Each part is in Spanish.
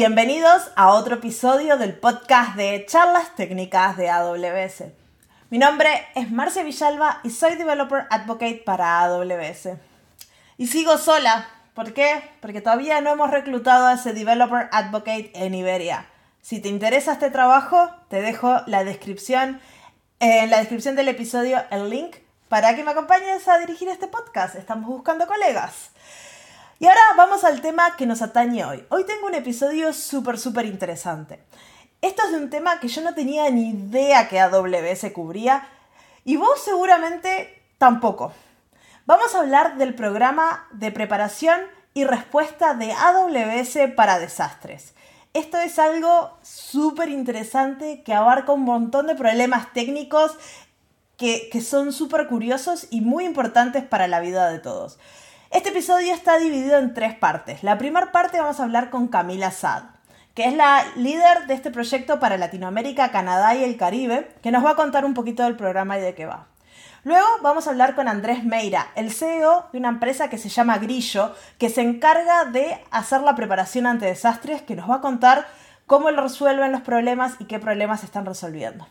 Bienvenidos a otro episodio del podcast de charlas técnicas de AWS. Mi nombre es Marcia Villalba y soy Developer Advocate para AWS. Y sigo sola. ¿Por qué? Porque todavía no hemos reclutado a ese Developer Advocate en Iberia. Si te interesa este trabajo, te dejo la descripción, en la descripción del episodio el link para que me acompañes a dirigir este podcast. Estamos buscando colegas. Y ahora vamos al tema que nos atañe hoy. Hoy tengo un episodio súper, súper interesante. Esto es de un tema que yo no tenía ni idea que AWS cubría y vos seguramente tampoco. Vamos a hablar del programa de preparación y respuesta de AWS para desastres. Esto es algo súper interesante que abarca un montón de problemas técnicos que, que son súper curiosos y muy importantes para la vida de todos. Este episodio está dividido en tres partes. La primera parte vamos a hablar con Camila Sad, que es la líder de este proyecto para Latinoamérica, Canadá y el Caribe, que nos va a contar un poquito del programa y de qué va. Luego vamos a hablar con Andrés Meira, el CEO de una empresa que se llama Grillo, que se encarga de hacer la preparación ante desastres, que nos va a contar cómo lo resuelven los problemas y qué problemas están resolviendo.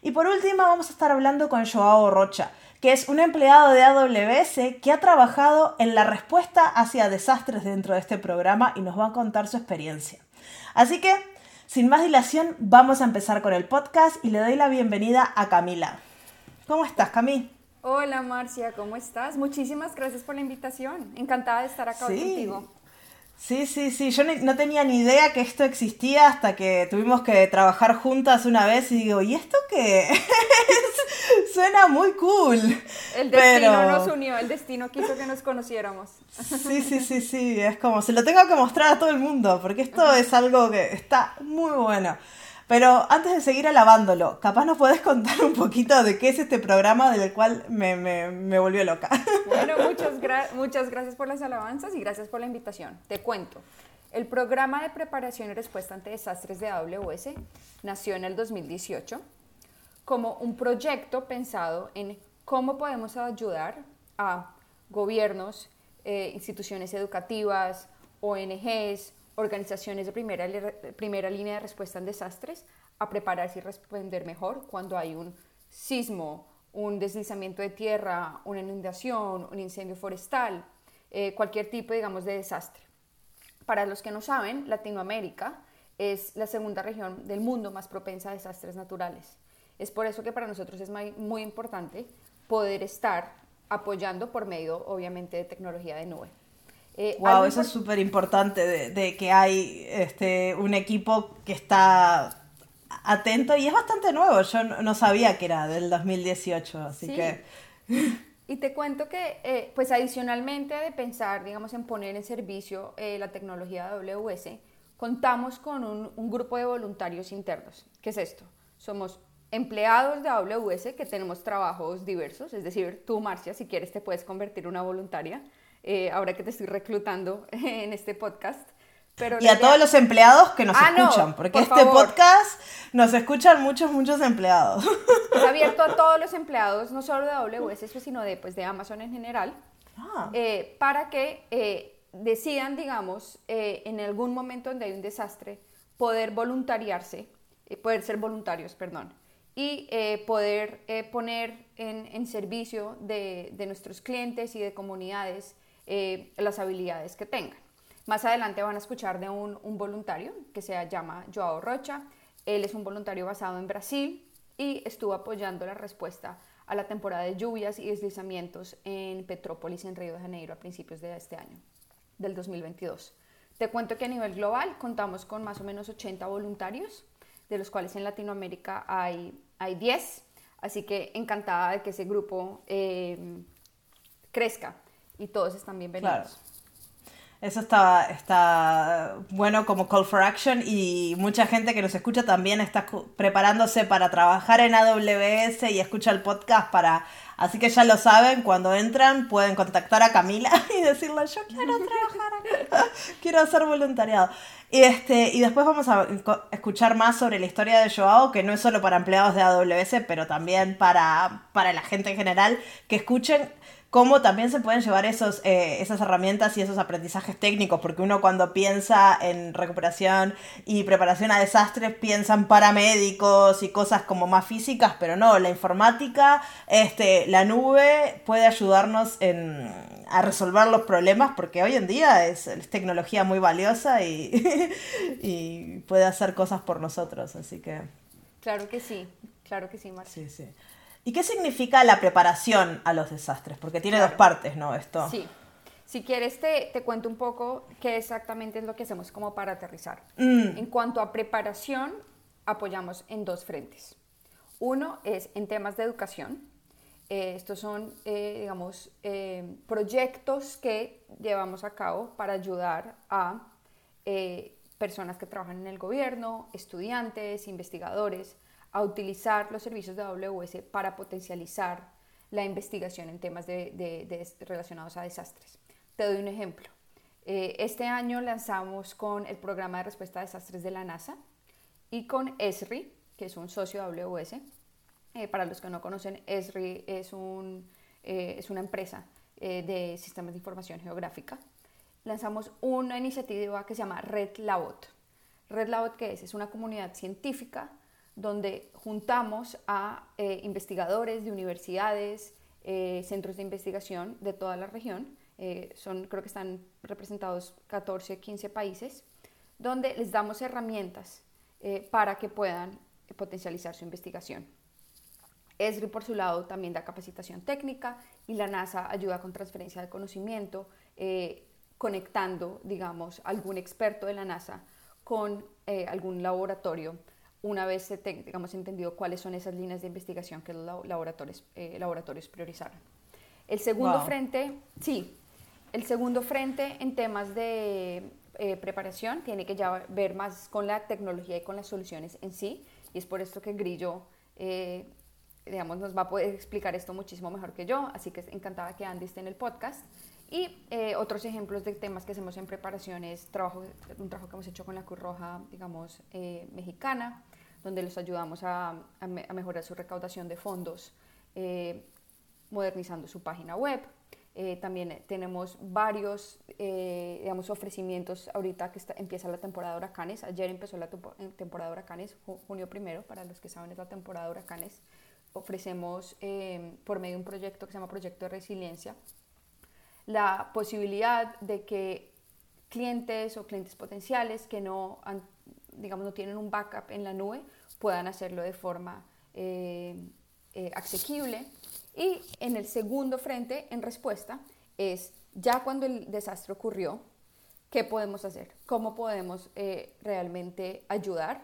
Y por último vamos a estar hablando con Joao Rocha, que es un empleado de AWS que ha trabajado en la respuesta hacia desastres dentro de este programa y nos va a contar su experiencia. Así que, sin más dilación, vamos a empezar con el podcast y le doy la bienvenida a Camila. ¿Cómo estás, Camila? Hola Marcia, ¿cómo estás? Muchísimas gracias por la invitación. Encantada de estar acá contigo. Sí, sí, sí, yo no tenía ni idea que esto existía hasta que tuvimos que trabajar juntas una vez y digo, ¿y esto qué? Suena muy cool. El destino nos unió, el destino quiso que nos conociéramos. Sí, sí, sí, sí, es como, se lo tengo que mostrar a todo el mundo, porque esto es algo que está muy bueno. Pero antes de seguir alabándolo, capaz nos podés contar un poquito de qué es este programa del cual me, me, me volvió loca. Bueno, muchas, muchas gracias por las alabanzas y gracias por la invitación. Te cuento. El programa de preparación y respuesta ante desastres de AWS nació en el 2018 como un proyecto pensado en cómo podemos ayudar a gobiernos, eh, instituciones educativas, ONGs, organizaciones de primera, primera línea de respuesta en desastres a prepararse y responder mejor cuando hay un sismo, un deslizamiento de tierra, una inundación, un incendio forestal, eh, cualquier tipo, digamos, de desastre. Para los que no saben, Latinoamérica es la segunda región del mundo más propensa a desastres naturales. Es por eso que para nosotros es muy, muy importante poder estar apoyando por medio, obviamente, de tecnología de nube wow, eh, eso es súper importante de, que hay este, un equipo que está atento y es bastante nuevo. Yo no, sabía que era del 2018, así que... Y te cuento que, eh, pues adicionalmente de pensar, digamos, en poner en servicio eh, la tecnología AWS, contamos con un, un, grupo de voluntarios internos. ¿Qué es esto? Somos empleados de AWS que tenemos trabajos diversos, es decir, tú, Marcia, si quieres te puedes convertir en una voluntaria. Eh, ahora que te estoy reclutando en este podcast. Pero y a todos los empleados que nos ah, escuchan, porque este podcast nos escuchan muchos, muchos empleados. Es abierto a todos los empleados, no solo de AWS, sino de, pues, de Amazon en general, ah. eh, para que eh, decidan, digamos, en algún momento donde hay un desastre, poder voluntariarse, poder ser voluntarios, perdón, y poder poner en, en servicio de, de nuestros clientes y de comunidades eh, las habilidades que tengan. Más adelante van a escuchar de un, voluntario que se llama Joao Rocha. Él es un voluntario basado en Brasil y estuvo apoyando la respuesta a la temporada de lluvias y deslizamientos en Petrópolis, en Río de Janeiro, a principios de este año, del 2022. Te cuento que a nivel global contamos con más o menos 80 voluntarios, de los cuales en Latinoamérica hay, hay 10, así que encantada de que ese grupo eh, crezca y todos están bienvenidos. Eso está, está bueno como call for action y mucha gente que nos escucha también está preparándose para trabajar en AWS y escucha el podcast para... Así que ya lo saben, cuando entran pueden contactar a Camila y decirle yo quiero trabajar quiero hacer voluntariado. Y, este, y después vamos a escuchar más sobre la historia de Joao, que no es solo para empleados de AWS, pero también para, para la gente en general, que escuchen cómo también se pueden llevar esos, eh, esas herramientas y esos aprendizajes técnicos, porque uno cuando piensa en recuperación y preparación a desastres piensa en paramédicos y cosas como más físicas, pero no, la informática, este, la nube puede ayudarnos en, a resolver los problemas, porque hoy en día es, tecnología muy valiosa y, y puede hacer cosas por nosotros, así que... Claro que sí, claro que sí, Marcia. Sí, sí. ¿Y qué significa la preparación a los desastres? Porque tiene dos partes, ¿no? Esto. Sí. Si quieres, te, te, cuento un poco qué exactamente es lo que hacemos como para aterrizar. Mm. En cuanto a preparación, apoyamos en dos frentes. Uno es en temas de educación. Eh, estos son, eh, digamos, eh, proyectos que llevamos a cabo para ayudar a personas que trabajan en el gobierno, estudiantes, investigadores, a utilizar los servicios de AWS para potencializar la investigación en temas de, relacionados a desastres. Te doy un ejemplo. Eh, este año lanzamos con el programa de respuesta a desastres de la NASA y con ESRI, que es un socio de AWS. Eh, para los que no conocen, ESRI es, un, eh, es una empresa de sistemas de información geográfica. Lanzamos una iniciativa que se llama Red Labot. Red Labot, ¿qué es? Es una comunidad científica donde juntamos a eh, investigadores de universidades, eh, centros de investigación de toda la región, eh, son, creo que están representados 14, 15 países, donde les damos herramientas para que puedan potencializar su investigación. ESRI, por su lado, también da capacitación técnica y la NASA ayuda con transferencia de conocimiento, conectando, digamos, algún experto de la NASA con algún laboratorio una vez se tengamos entendido cuáles son esas líneas de investigación que los laboratorios, eh, laboratorios priorizaron. El segundo frente, sí, el segundo frente en temas de eh, preparación tiene que ya ver más con la tecnología y con las soluciones en sí, y es por esto que Grillo, eh, digamos, nos va a poder explicar esto muchísimo mejor que yo, así que encantada que Andy esté en el podcast. Y otros ejemplos de temas que hacemos en preparación es trabajo, un trabajo que hemos hecho con la Cruz Roja, digamos, mexicana, donde les ayudamos a, mejorar su recaudación de fondos, eh, modernizando su página web. Eh, también tenemos varios eh, digamos, ofrecimientos ahorita que empieza la temporada de huracanes. Ayer empezó la temporada de huracanes, junio primero, para los que saben es la temporada de huracanes. Ofrecemos por medio de un proyecto que se llama Proyecto de Resiliencia la posibilidad de que clientes o clientes potenciales que no digamos, no tienen un backup en la nube, puedan hacerlo de forma eh, eh, asequible. Y en el segundo frente, en respuesta, es ya cuando el desastre ocurrió, ¿qué podemos hacer? ¿Cómo podemos eh, realmente ayudar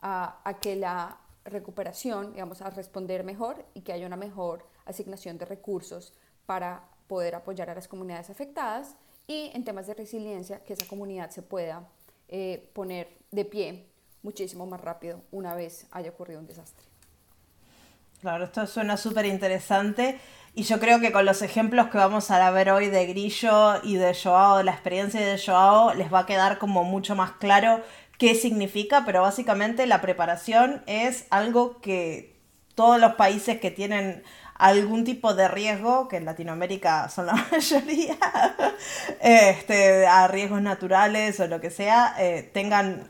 a, a, que la recuperación, digamos, a responder mejor y que haya una mejor asignación de recursos para poder apoyar a las comunidades afectadas y en temas de resiliencia, que esa comunidad se pueda eh, poner de pie muchísimo más rápido una vez haya ocurrido un desastre. Claro, esto suena súper interesante y yo creo que con los ejemplos que vamos a ver hoy de Grillo y de Joao, de la experiencia de Joao, les va a quedar como mucho más claro qué significa, pero básicamente la preparación es algo que todos los países que tienen algún tipo de riesgo, que en Latinoamérica son la mayoría, este, a riesgos naturales o lo que sea, eh, tengan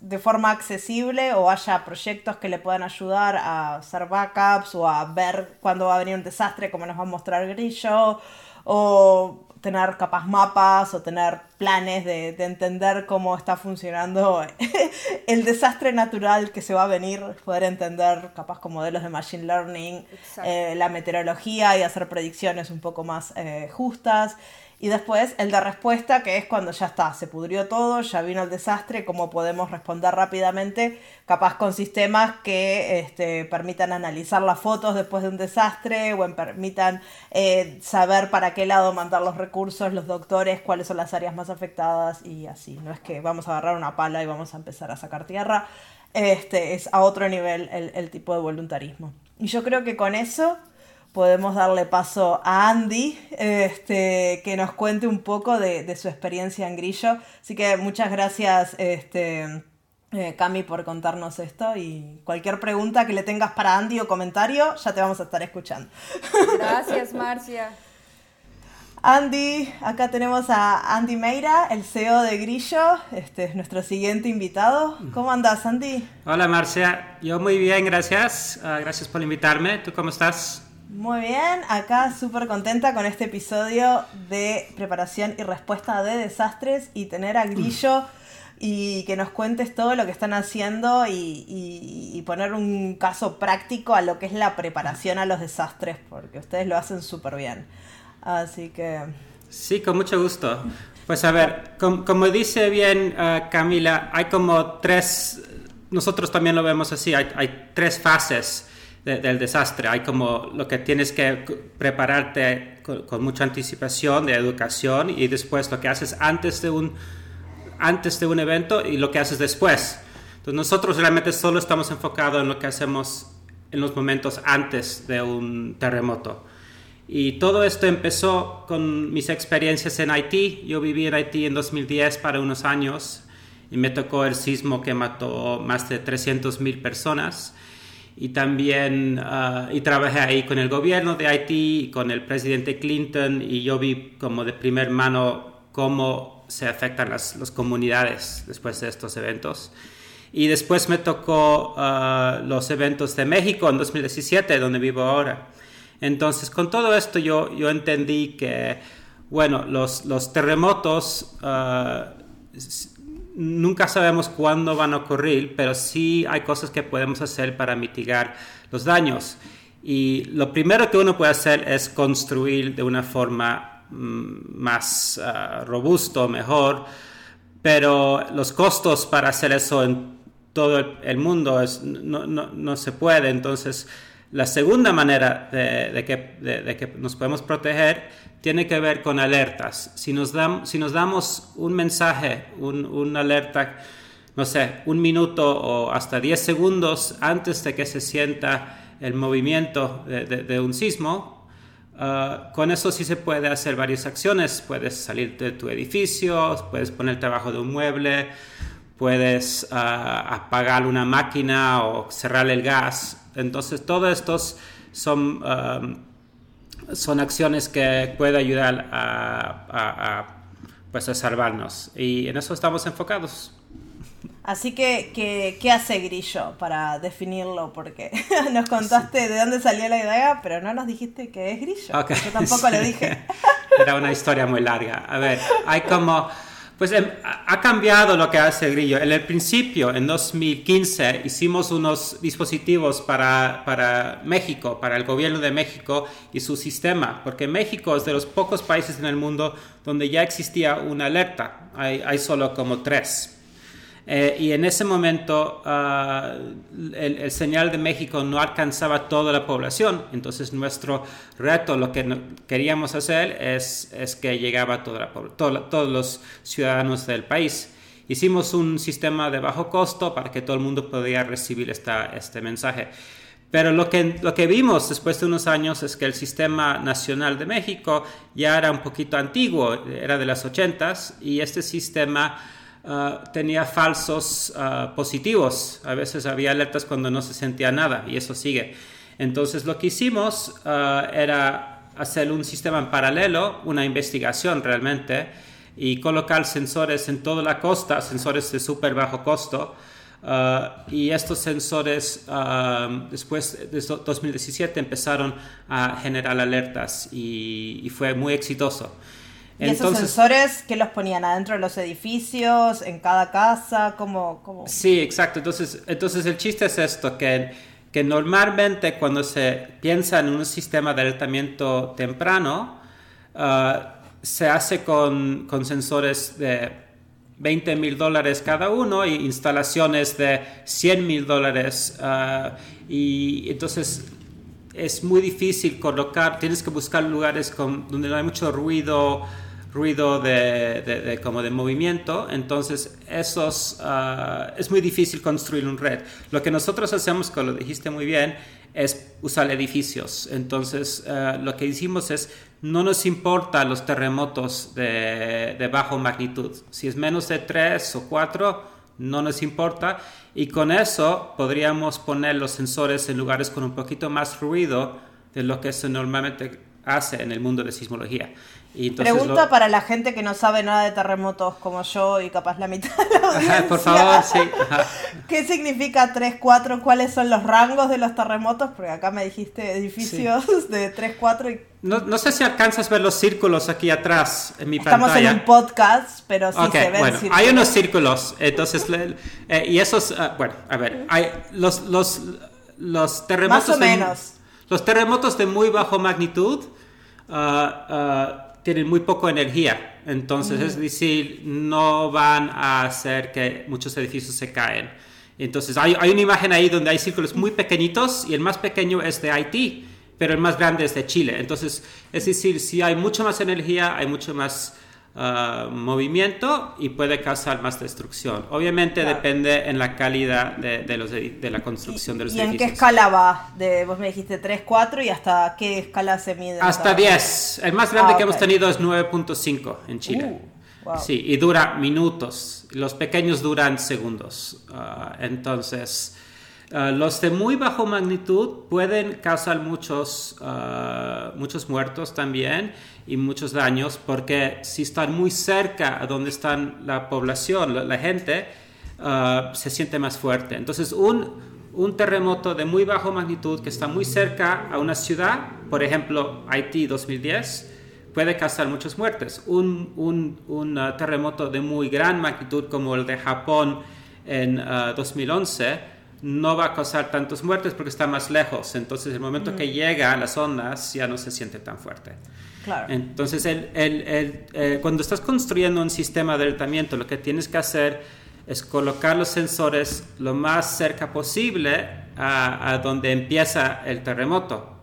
de forma accesible o haya proyectos que le puedan ayudar a hacer backups o a ver cuándo va a venir un desastre, como nos va a mostrar Grillo, o tener capaz mapas o tener planes de, entender cómo está funcionando el desastre natural que se va a venir, poder entender capaz con modelos de machine learning, eh, la meteorología y hacer predicciones un poco más eh, justas. Y después el de respuesta, que es cuando ya está, se pudrió todo, ya vino el desastre, cómo podemos responder rápidamente, capaz con sistemas que este, permitan analizar las fotos después de un desastre o permitan eh, saber para qué lado mandar los recursos, los doctores, cuáles son las áreas más afectadas y así. No es que vamos a agarrar una pala y vamos a empezar a sacar tierra, este, es a otro nivel el, el tipo de voluntarismo. Y yo creo que con eso podemos darle paso a Andy, este, que nos cuente un poco de, su experiencia en Grillo. Así que muchas gracias, este, eh, Cami, por contarnos esto. Y cualquier pregunta que le tengas para Andy o comentario, ya te vamos a estar escuchando. Gracias, Marcia. Andy, acá tenemos a Andy Meira, el CEO de Grillo, este es nuestro siguiente invitado. ¿Cómo andas, Andy? Hola, Marcia. Yo muy bien, gracias. Ah, gracias por invitarme. ¿Tú cómo estás? Muy bien, acá súper contenta con este episodio de preparación y respuesta de desastres y tener a Grillo y que nos cuentes todo lo que están haciendo y, poner un caso práctico a lo que es la preparación a los desastres, porque ustedes lo hacen súper bien. Así que... Sí, con mucho gusto. Pues a ver, como dice bien uh, Camila, hay como tres, nosotros también lo vemos así, hay tres fases del desastre. Hay como lo que tienes que prepararte con, mucha anticipación de educación y después lo que haces antes de un, antes de un evento y lo que haces después. Entonces nosotros realmente solo estamos enfocados en lo que hacemos en los momentos antes de un terremoto. Y todo esto empezó con mis experiencias en Haití. Yo viví en Haití en 2010 para unos años y me tocó el sismo que mató más de 300 mil personas. Y también ah, y trabajé ahí con el gobierno de Haití, con el presidente Clinton y yo vi como de primer mano cómo se afectan las, las comunidades después de estos eventos. Y después me tocó ah, los eventos de México en 2017, donde vivo ahora. Entonces, con todo esto yo, yo entendí que, bueno, los, los terremotos uh, nunca sabemos cuándo van a ocurrir, pero sí hay cosas que podemos hacer para mitigar los daños. Y lo primero que uno puede hacer es construir de una forma mm, más uh, robusto, mejor, pero los costos para hacer eso en todo el, mundo no, no, no se puede. Entonces, la segunda manera de, que, nos podemos proteger tiene que ver con alertas. Si nos, si nos damos un mensaje, un, alerta, no sé, un minuto o hasta 10 segundos antes de que se sienta el movimiento de, un sismo, ah, con eso sí se puede hacer varias acciones. Puedes salir de tu edificio, puedes ponerte abajo de un mueble, puedes ah, apagar una máquina o cerrar el gas entonces, todos estos son, um, son acciones que pueden ayudar a, pues a salvarnos y en eso estamos enfocados. Así que, ¿qué hace Grillo para definirlo? Porque nos contaste de dónde salió la idea, pero no nos dijiste qué es Grillo. Yo tampoco lo dije. Era una historia muy larga. A ver, hay como pues em, ha cambiado lo que hace Grillo. En el principio, en 2015, hicimos unos dispositivos para, para, México, para el gobierno de México y su sistema, porque México es de los pocos países en el mundo donde ya existía una alerta. Hay, hay solo como tres. Eh, y en ese momento ah, el, señal de México no alcanzaba toda la población. Entonces nuestro reto, lo que queríamos hacer es, es que llegaba toda todos los ciudadanos del país. Hicimos un sistema de bajo costo para que todo el mundo pudiera recibir esta, este mensaje. Pero lo que, lo que vimos después de unos años es que el sistema nacional de México ya era un poquito antiguo, era de las 80s, y este sistema Ah, tenía falsos ah, positivos. A veces había alertas cuando no se sentía nada y eso sigue. Entonces lo que hicimos ah, era hacer un sistema en paralelo, una investigación realmente, y colocar sensores en toda la costa, sensores de súper bajo costo. y estos sensores después de 2017 empezaron a generar alertas y, y fue muy exitoso. ¿Y esos sensores que los ponían adentro de los edificios, en cada casa? ¿Cómo, cómo? Sí, exacto. Entonces, entonces el chiste es esto, que, que normalmente cuando se piensa en un sistema de alertamiento temprano, ah, se hace con, con, sensores de 20 mil dólares cada uno y instalaciones de 100 mil dólares. Ah, y entonces es muy difícil colocar, tienes que buscar lugares con, donde no hay mucho ruido, ruido de, como de movimiento, entonces esos, ah, es muy difícil construir un red. Lo que nosotros hacemos, como lo dijiste muy bien, es usar edificios. Entonces ah, lo que hicimos es, no nos importa los terremotos de, de bajo magnitud. Si es menos de 3 o 4, no nos importa. Y con eso podríamos poner los sensores en lugares con un poquito más ruido de lo que se normalmente hace en el mundo de sismología. Pregunta para la gente que no sabe nada de terremotos como yo y capaz la mitad de la audiencia. por favor, sí. ¿Qué significa 3, 4? ¿Cuáles son los rangos de los terremotos? Porque acá me dijiste edificios de 3, 4 y... No, no, sé si alcanzas a ver los círculos aquí atrás en mi Estamos pantalla. Estamos en un podcast, pero sí se ven bueno, círculos. Hay unos círculos, entonces, eh, y esos, uh, bueno, a ver, hay los, los, los terremotos... Más o menos. Los terremotos de muy bajo magnitud... Uh, uh, tienen muy poca energía, entonces es decir, no van a hacer que muchos edificios se caen. Entonces hay, hay, una imagen ahí donde hay círculos muy pequeñitos y el más pequeño es de Haití, pero el más grande es de Chile. Entonces, es decir, si hay mucha más energía, hay mucho más uh, movimiento y puede causar más destrucción. Obviamente claro. depende en la calidad de, de, los, de la construcción ¿Y, de los ¿y edificios. en qué escala va? De, vos me dijiste 3, 4 y hasta qué escala se mide. Hasta 10. El más grande ah, que hemos tenido es 9.5 en Chile. Uh, wow. Sí, y dura minutos. Los pequeños duran segundos. Uh, entonces, uh, los de muy bajo magnitud pueden causar muchos, muchos muertos también y muchos daños porque si están muy cerca a donde está la población, la, gente, uh, se siente más fuerte. Entonces, un, un, terremoto de muy bajo magnitud que está muy cerca a una ciudad, por ejemplo, Haití 2010, puede causar muchas muertes. Un, un, un terremoto de muy gran magnitud como el de Japón en uh, 2011 no va a causar tantas muertes porque está más lejos. Entonces, el momento mm. que llega a las ondas ya no se siente tan fuerte. Claro. Entonces, el, el, el, eh, cuando estás construyendo un sistema de alertamiento, lo que tienes que hacer es colocar los sensores lo más cerca posible a, a, donde empieza el terremoto,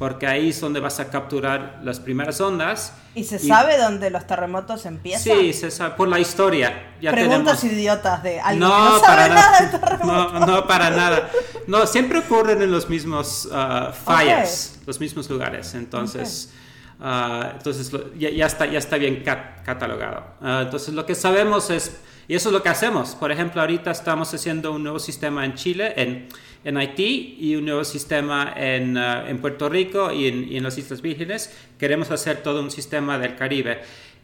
porque ahí es donde vas a capturar las primeras ondas. ¿Y se y, sabe dónde los terremotos empiezan? Sí, se sabe, por la historia. Ya Preguntas tenemos... idiotas de alguien no, que no para sabe nada del terremoto. No, no, para nada. No, siempre ocurren en los mismos uh, fallas, okay. los mismos lugares. Entonces... Okay. Uh, entonces ya, ya, está, ya está bien cat catalogado. Uh, entonces lo que sabemos es, y eso es lo que hacemos, por ejemplo, ahorita estamos haciendo un nuevo sistema en Chile, en, en Haití, y un nuevo sistema en, uh, en Puerto Rico y en, y en, las Islas Vírgenes. Queremos hacer todo un sistema del Caribe.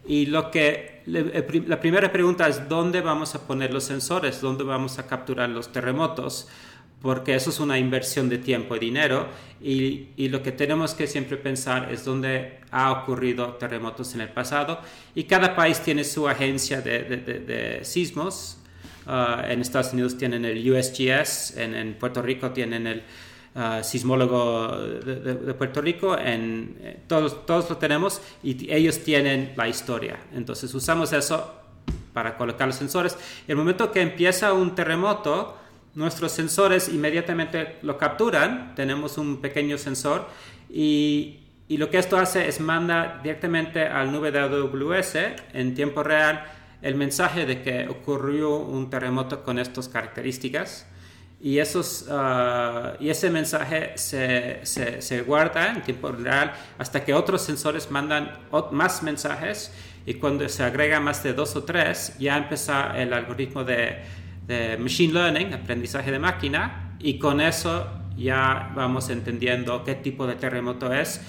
Y lo que, la primera pregunta es, ¿dónde vamos a poner los sensores? ¿Dónde vamos a capturar los terremotos? Porque eso es una inversión de tiempo y dinero y, y, lo que tenemos que siempre pensar es dónde ha ocurrido terremotos en el pasado y cada país tiene su agencia de, de, de, de sismos. Uh, en Estados Unidos tienen el USGS, en, en Puerto Rico tienen el uh, sismólogo de, Puerto Rico, en, eh, todos, todos lo tenemos y ellos tienen la historia. Entonces usamos eso para colocar los sensores. El momento que empieza un terremoto, nuestros sensores inmediatamente lo capturan, tenemos un pequeño sensor y, y, lo que esto hace es manda directamente al nube de AWS en tiempo real el mensaje de que ocurrió un terremoto con estas características. Y, esos, uh, y ese mensaje se, se, se, guarda en tiempo real hasta que otros sensores mandan más mensajes y cuando se agrega más de dos o tres ya empieza el algoritmo de de Machine Learning, aprendizaje de máquina, y con eso ya vamos entendiendo qué tipo de terremoto es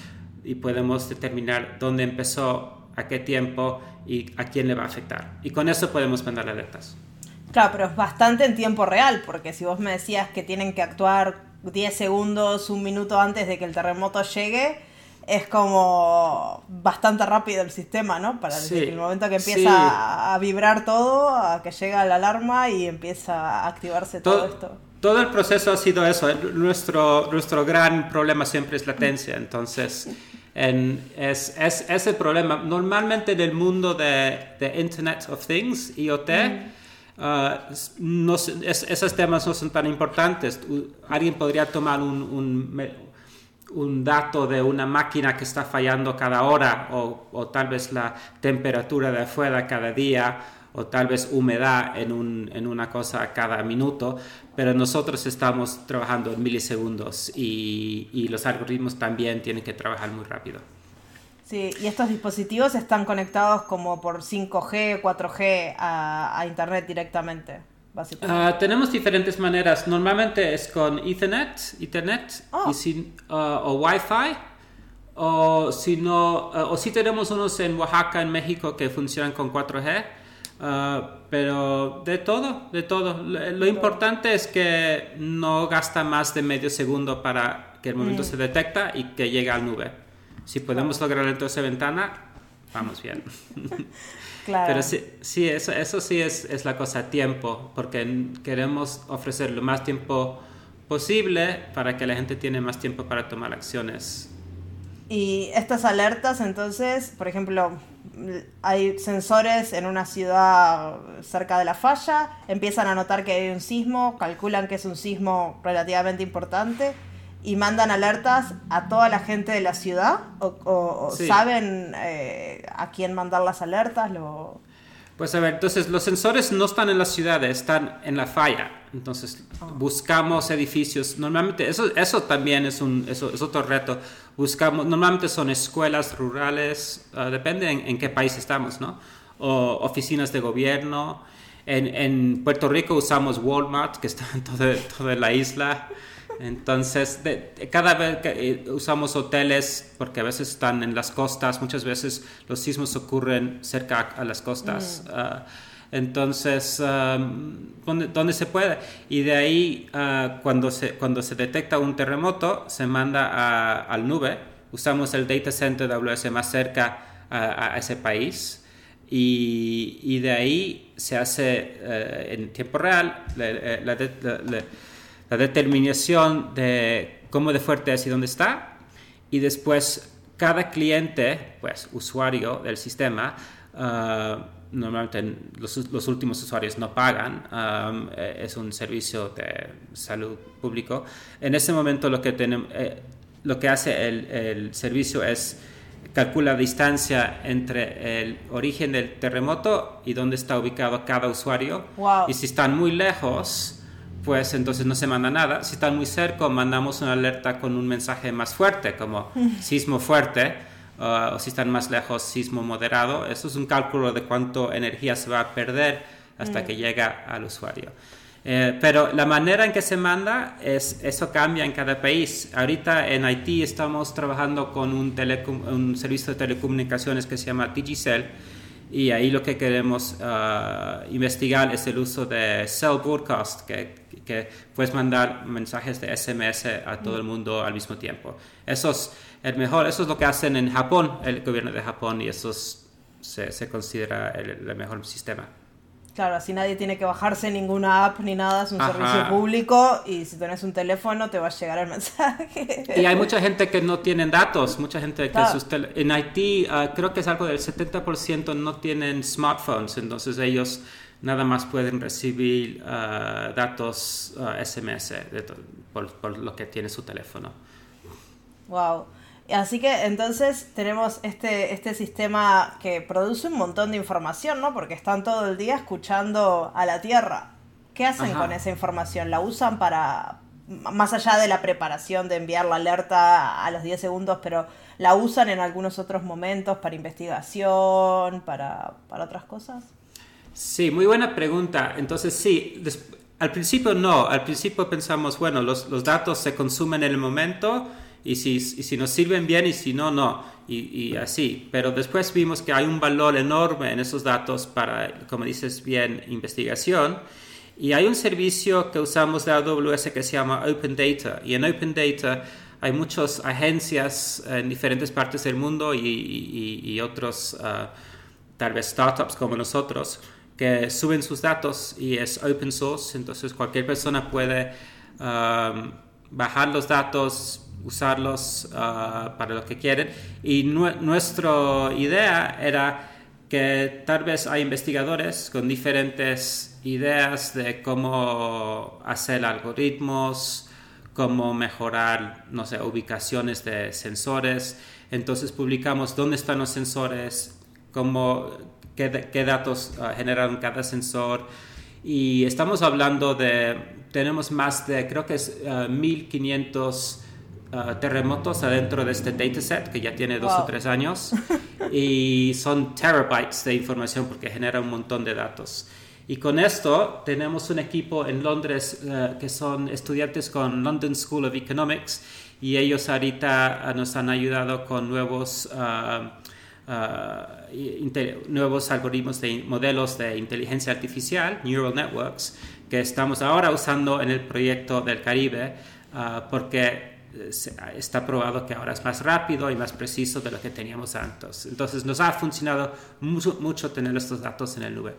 y podemos determinar dónde empezó, a qué tiempo y a quién le va a afectar. Y con eso podemos mandar alertas. Claro, pero es bastante en tiempo real, porque si vos me decías que tienen que actuar 10 segundos, un minuto antes de que el terremoto llegue, es como bastante rápido el sistema, ¿no? Para sí, el momento que empieza sí. a vibrar todo, a que llega la alarma y empieza a activarse todo, todo, esto. Todo el proceso ha sido eso. Nuestro, nuestro gran problema siempre es latencia. Entonces, en, es, es, es, el problema. Normalmente en el mundo de, de Internet of Things, IoT, mm. uh, no, es, esos temas no son tan importantes. Alguien podría tomar un, un un dato de una máquina que está fallando cada hora o, o, tal vez la temperatura de afuera cada día o tal vez humedad en, un, en una cosa cada minuto, pero nosotros estamos trabajando en milisegundos y, y, los algoritmos también tienen que trabajar muy rápido. Sí, y estos dispositivos están conectados como por 5G, 4G a, a Internet directamente. Uh, tenemos diferentes maneras. Normalmente es con Ethernet, Ethernet oh. y sin, uh, o Wi-Fi o si no, eh, o si tenemos unos en Oaxaca, en México, que funcionan con 4G, ah, pero de todo, de todo. Lo, importante es que no gasta más de medio segundo para que el momento mm. se detecta y que llegue al nube. Si podemos lograr esa ventana, vamos bien. claro. Pero sí, sí eso, eso sí es, es la cosa, tiempo, porque queremos ofrecer lo más tiempo posible para que la gente tiene más tiempo para tomar acciones y estas alertas, entonces, por ejemplo, hay sensores en una ciudad cerca de la falla, empiezan a notar que hay un sismo, calculan que es un sismo relativamente importante y mandan alertas a toda la gente de la ciudad o, saben eh, a quién mandar las alertas. Lo... Pues a ver, entonces los sensores no están en las ciudades, están en la falla. Entonces ah. buscamos edificios. Normalmente, eso, eso también es, un, eso, es otro reto. Buscamos, normalmente son escuelas rurales, uh, depende en, qué país estamos, ¿no? O oficinas de gobierno. En, en Puerto Rico usamos Walmart, que está en toda, toda la isla. Entonces, cada vez que eh, usamos hoteles, porque a veces están en las costas, muchas veces los sismos ocurren cerca a las costas. Mm. Ah, entonces, donde, se puede. Y de ahí, ah, cuando, se, cuando se detecta un terremoto, se manda a, al nube. Usamos el data center de AWS más cerca a, ese país. Y, y, de ahí se hace eh, en tiempo real la, la, la determinación de cómo de fuerte es y dónde está, y después cada cliente, pues usuario del sistema, uh, normalmente los, los, últimos usuarios no pagan, um, es un servicio de salud público. En ese momento lo que, tenemos, eh, lo que hace el, el, servicio es calcula la distancia entre el origen del terremoto y dónde está ubicado cada usuario. Y si están muy lejos, pues entonces no se manda nada. Si están muy cerca, mandamos una alerta con un mensaje más fuerte, como sismo fuerte, uh, o si están más lejos, sismo moderado. Eso es un cálculo de cuánto energía se va a perder hasta que mm. llega al usuario. Eh, pero la manera en que se manda, es, eso cambia en cada país. Ahorita en Haití estamos trabajando con un, un servicio de telecomunicaciones que se llama Digicel y ahí lo que queremos uh, investigar es el uso de Cell Broadcast, que, que, puedes mandar mensajes de SMS a todo el mundo al mismo tiempo. Eso es el mejor, eso es lo que hacen en Japón, el gobierno de Japón, y eso se, se, considera el mejor sistema. Claro, así nadie tiene que bajarse ninguna app ni nada, es un servicio público y si tienes un teléfono te va a llegar el mensaje. Y hay mucha gente que no tienen datos, mucha gente que sus en Haití ah, creo que es algo del 70% no tienen smartphones, entonces ellos nada más pueden recibir ah, datos SMS ah, por, por, lo que tiene su teléfono. Wow. Así que entonces tenemos este, este sistema que produce un montón de información, ¿no? Porque están todo el día escuchando a la Tierra. ¿Qué hacen con esa información? ¿La usan para, más allá de la preparación de enviar la alerta a los 10 segundos, pero la usan en algunos otros momentos para investigación, para, para otras cosas? Sí, muy buena pregunta. Entonces sí, al principio no, al principio pensamos, bueno, los, los datos se consumen en el momento y si, si nos sirven bien y si no, no, y, así. Pero después vimos que hay un valor enorme en esos datos para, como dices bien, investigación. Y hay un servicio que usamos de AWS que se llama Open Data. Y en Open Data hay muchas agencias en diferentes partes del mundo y, y, otros, ah, tal vez startups como nosotros, que suben sus datos y es open source. Entonces cualquier persona puede ah, bajar los datos, usarlos ah, para lo que quieren. Y nuestra idea era que tal vez hay investigadores con diferentes ideas de cómo hacer algoritmos, cómo mejorar, no sé, ubicaciones de sensores. Entonces publicamos dónde están los sensores, cómo, qué, qué datos uh, generan cada sensor. Y estamos hablando de, tenemos más de, creo que es 1500 ah, Uh, terremotos adentro de este dataset que ya tiene dos o tres años y son terabytes de información porque genera un montón de datos. Y con esto tenemos un equipo en Londres eh, que son estudiantes con London School of Economics y ellos ahorita nos han ayudado con nuevos... nuevos algoritmos de modelos de inteligencia artificial, neural networks, que estamos ahora usando en el proyecto del Caribe, porque está probado que ahora es más rápido y más preciso de lo que teníamos antes. Entonces nos ha funcionado mucho, mucho tener estos datos en el nube.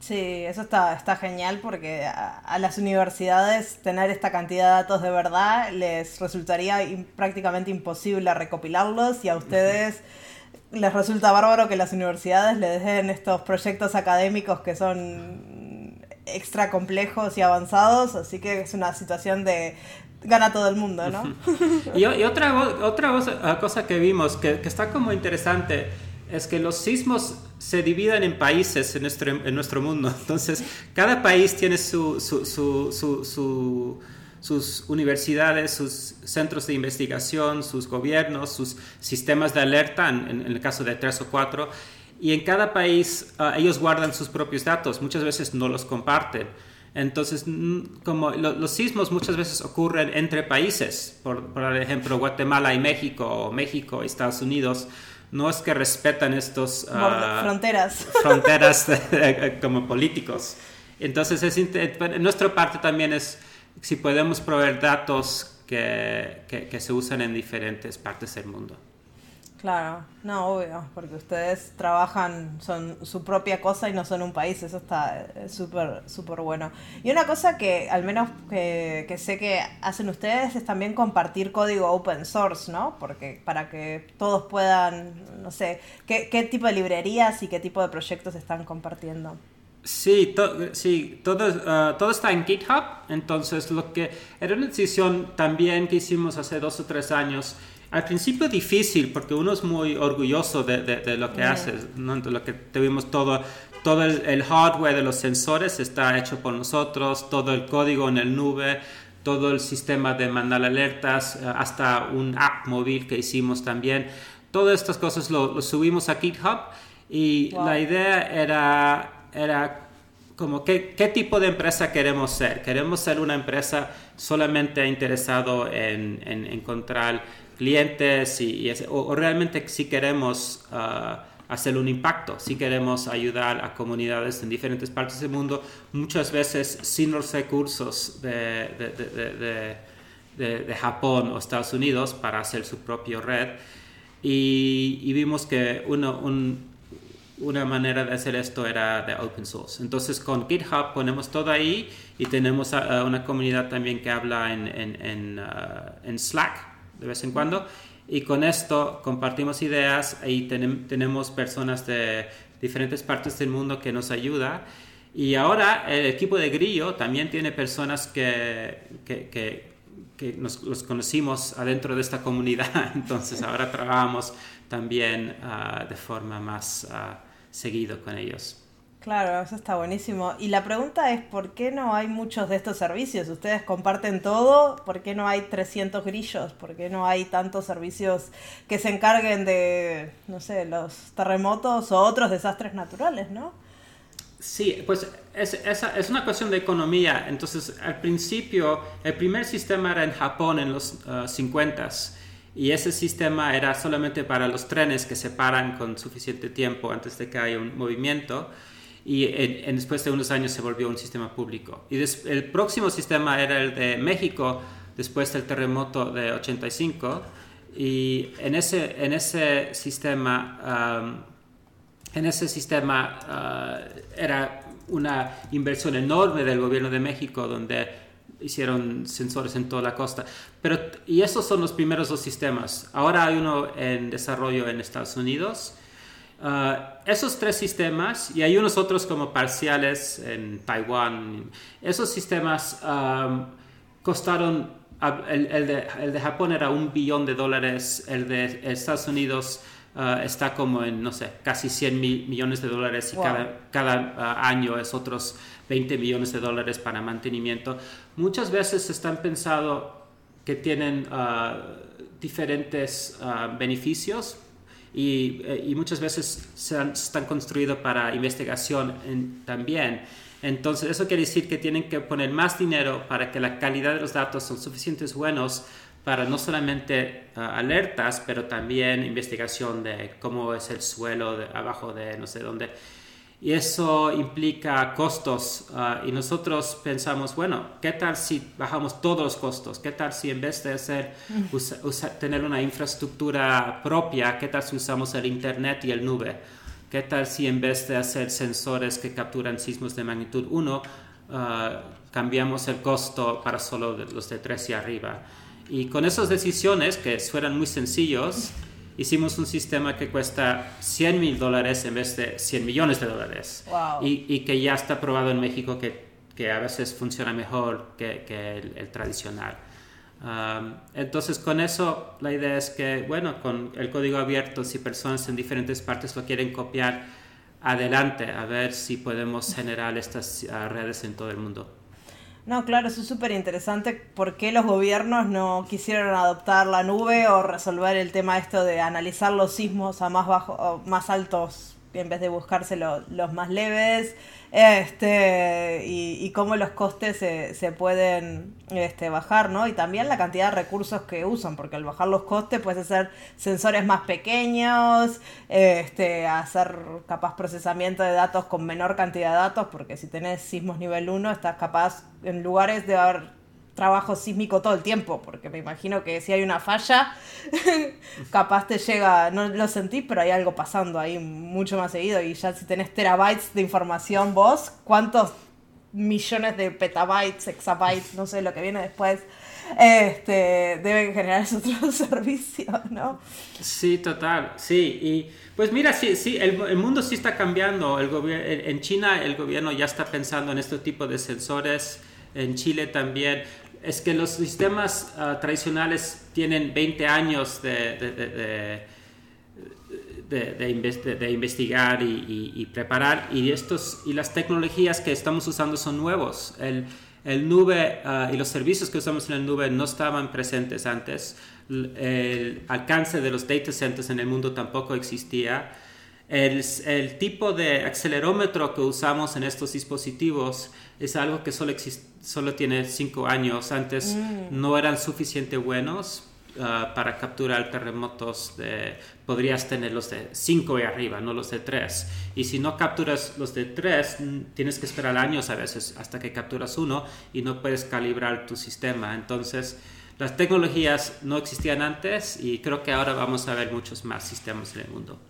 Sí, eso está, está genial porque a, las universidades tener esta cantidad de datos de verdad les resultaría prácticamente imposible recopilarlos y a ustedes les resulta bárbaro que las universidades les den estos proyectos académicos que son extra complejos y avanzados, así que es una situación de gana todo el mundo, ¿no? y, otra, otra ah, cosa que vimos que, está como interesante es que los sismos se dividen en países en nuestro, en nuestro mundo. Entonces, cada país tiene su, su, su, sus universidades, sus centros de investigación, sus gobiernos, sus sistemas de alerta, en, el caso de tres o cuatro. Y en cada país ah, ellos guardan sus propios datos, muchas veces no los comparten. Entonces, como los sismos muchas veces ocurren entre países, por, por, ejemplo Guatemala y México, o México y Estados Unidos, no es que respetan estos uh, fronteras, fronteras como políticos. Entonces, es, en nuestra parte también es si podemos proveer datos que, que, que se usan en diferentes partes del mundo. Claro, no, obvio, porque ustedes trabajan, son su propia cosa y no son un país, eso está súper, súper bueno. Y una cosa que al menos que, que, sé que hacen ustedes es también compartir código open source, ¿no? Porque para que todos puedan, no sé, ¿qué, qué tipo de librerías y qué tipo de proyectos están compartiendo? Sí, sí todo, ah, todo está en GitHub, entonces lo que era una decisión también que hicimos hace dos o tres años, al principio difícil porque uno es muy orgulloso de, de, lo que hace, ¿no? de lo que tuvimos todo, todo el, hardware de los sensores está hecho por nosotros, todo el código en el nube, todo el sistema de mandar alertas, eh, hasta un app móvil que hicimos también. Todas estas cosas lo, subimos a GitHub y la idea era, era como qué, qué, tipo de empresa queremos ser. Queremos ser una empresa solamente interesado en, en encontrar clientes y, o, realmente si queremos ah, hacer un impacto, si queremos ayudar a comunidades en diferentes partes del mundo, muchas veces sin los recursos de, de, de, de Japón o Estados Unidos para hacer su propia red. Y, vimos que uno, una manera de hacer esto era de open source. Entonces con GitHub ponemos todo ahí y tenemos una comunidad también que habla en, en, ah, en Slack de vez en cuando. Y con esto compartimos ideas y tenemos personas de diferentes partes del mundo que nos ayudan. Y ahora el equipo de Grillo también tiene personas que, que, que, nos, conocimos adentro de esta comunidad. Entonces ahora trabajamos también uh, de forma más uh, seguido con ellos. Claro, eso está buenísimo. Y la pregunta es, ¿por qué no hay muchos de estos servicios? Ustedes comparten todo, ¿por qué no hay 300 grillos? ¿Por qué no hay tantos servicios que se encarguen de, no sé, los terremotos o otros desastres naturales, no? Sí, pues es, es una cuestión de economía. Entonces, al principio, el primer sistema era en Japón en los 50 s y ese sistema era solamente para los trenes que se paran con suficiente tiempo antes de que haya un movimiento y en, después de unos años se volvió un sistema público. Y el próximo sistema era el de México después del terremoto de 85 y en ese, en ese sistema, en ese sistema ah, era una inversión enorme del gobierno de México donde hicieron sensores en toda la costa. Pero, y esos son los primeros dos sistemas. Ahora hay uno en desarrollo en Estados Unidos Ah, esos tres sistemas, y hay unos otros como parciales en Taiwán, esos sistemas costaron, el, el, de, el, de, Japón era un billón de dólares, el de Estados Unidos ah, está como en, no sé, casi 100 mil millones de dólares y cada, cada ah, año es otros 20 millones de dólares para mantenimiento. Muchas veces están pensado que tienen diferentes beneficios y, eh, y muchas veces se están construidos para investigación también. Entonces, eso quiere decir que tienen que poner más dinero para que la calidad de los datos son suficientes buenos para no solamente ah, alertas, pero también investigación de cómo es el suelo de, abajo de no sé dónde. Y eso implica costos. Ah, y nosotros pensamos, bueno, ¿qué tal si bajamos todos los costos? ¿Qué tal si en vez de hacer, tener una infraestructura propia, qué tal si usamos el Internet y el nube? ¿Qué tal si en vez de hacer sensores que capturan sismos de magnitud 1, ah, cambiamos el costo para solo los de 3 y arriba? Y con esas decisiones, que fueran muy sencillos, hicimos un sistema que cuesta 100 mil dólares en vez de 100 millones de dólares. Y, y, que ya está probado en México que, que a veces funciona mejor que, que el, tradicional. entonces, con eso, la idea es que, bueno, con el código abierto, si personas en diferentes partes lo quieren copiar, adelante, a ver si podemos generar estas ah, redes en todo el mundo. No, claro, eso es súper interesante. ¿Por qué los gobiernos no quisieron adoptar la nube o resolver el tema esto de analizar los sismos a más bajo, más altos en vez de buscarse los más leves? Este y, cómo los costes se, se pueden este, bajar, ¿no? Y también la cantidad de recursos que usan, porque al bajar los costes puedes hacer sensores más pequeños, este, hacer capaz procesamiento de datos con menor cantidad de datos, porque si tenés sismos nivel 1 estás capaz en lugares de haber trabajo sísmico todo el tiempo, porque me imagino que si hay una falla, capaz te llega, no lo sentís, pero hay algo pasando ahí mucho más seguido. Y ya si tenés terabytes de información vos, ¿cuántos millones de petabytes, exabytes, no sé lo que viene después? Este, deben generar esos otros servicios, ¿no? Sí, total, sí. Y pues mira, sí, sí, el, el mundo sí está cambiando. El en China el gobierno ya está pensando en este tipo de sensores. En Chile también es que los sistemas ah, tradicionales tienen 20 años de, de, investigar y, preparar y, estos, y las tecnologías que estamos usando son nuevos. El, el nube ah, y los servicios que usamos en el nube no estaban presentes antes. El alcance de los data centers en el mundo tampoco existía. El, el tipo de acelerómetro que usamos en estos dispositivos es algo que solo, solo tiene cinco años. Antes mm. no eran suficientemente buenos ah, para capturar terremotos. De, podrías tener los de 5 y arriba, no los de 3. Y si no capturas los de 3, tienes que esperar años a veces hasta que capturas uno y no puedes calibrar tu sistema. Entonces, las tecnologías no existían antes y creo que ahora vamos a ver muchos más sistemas en el mundo.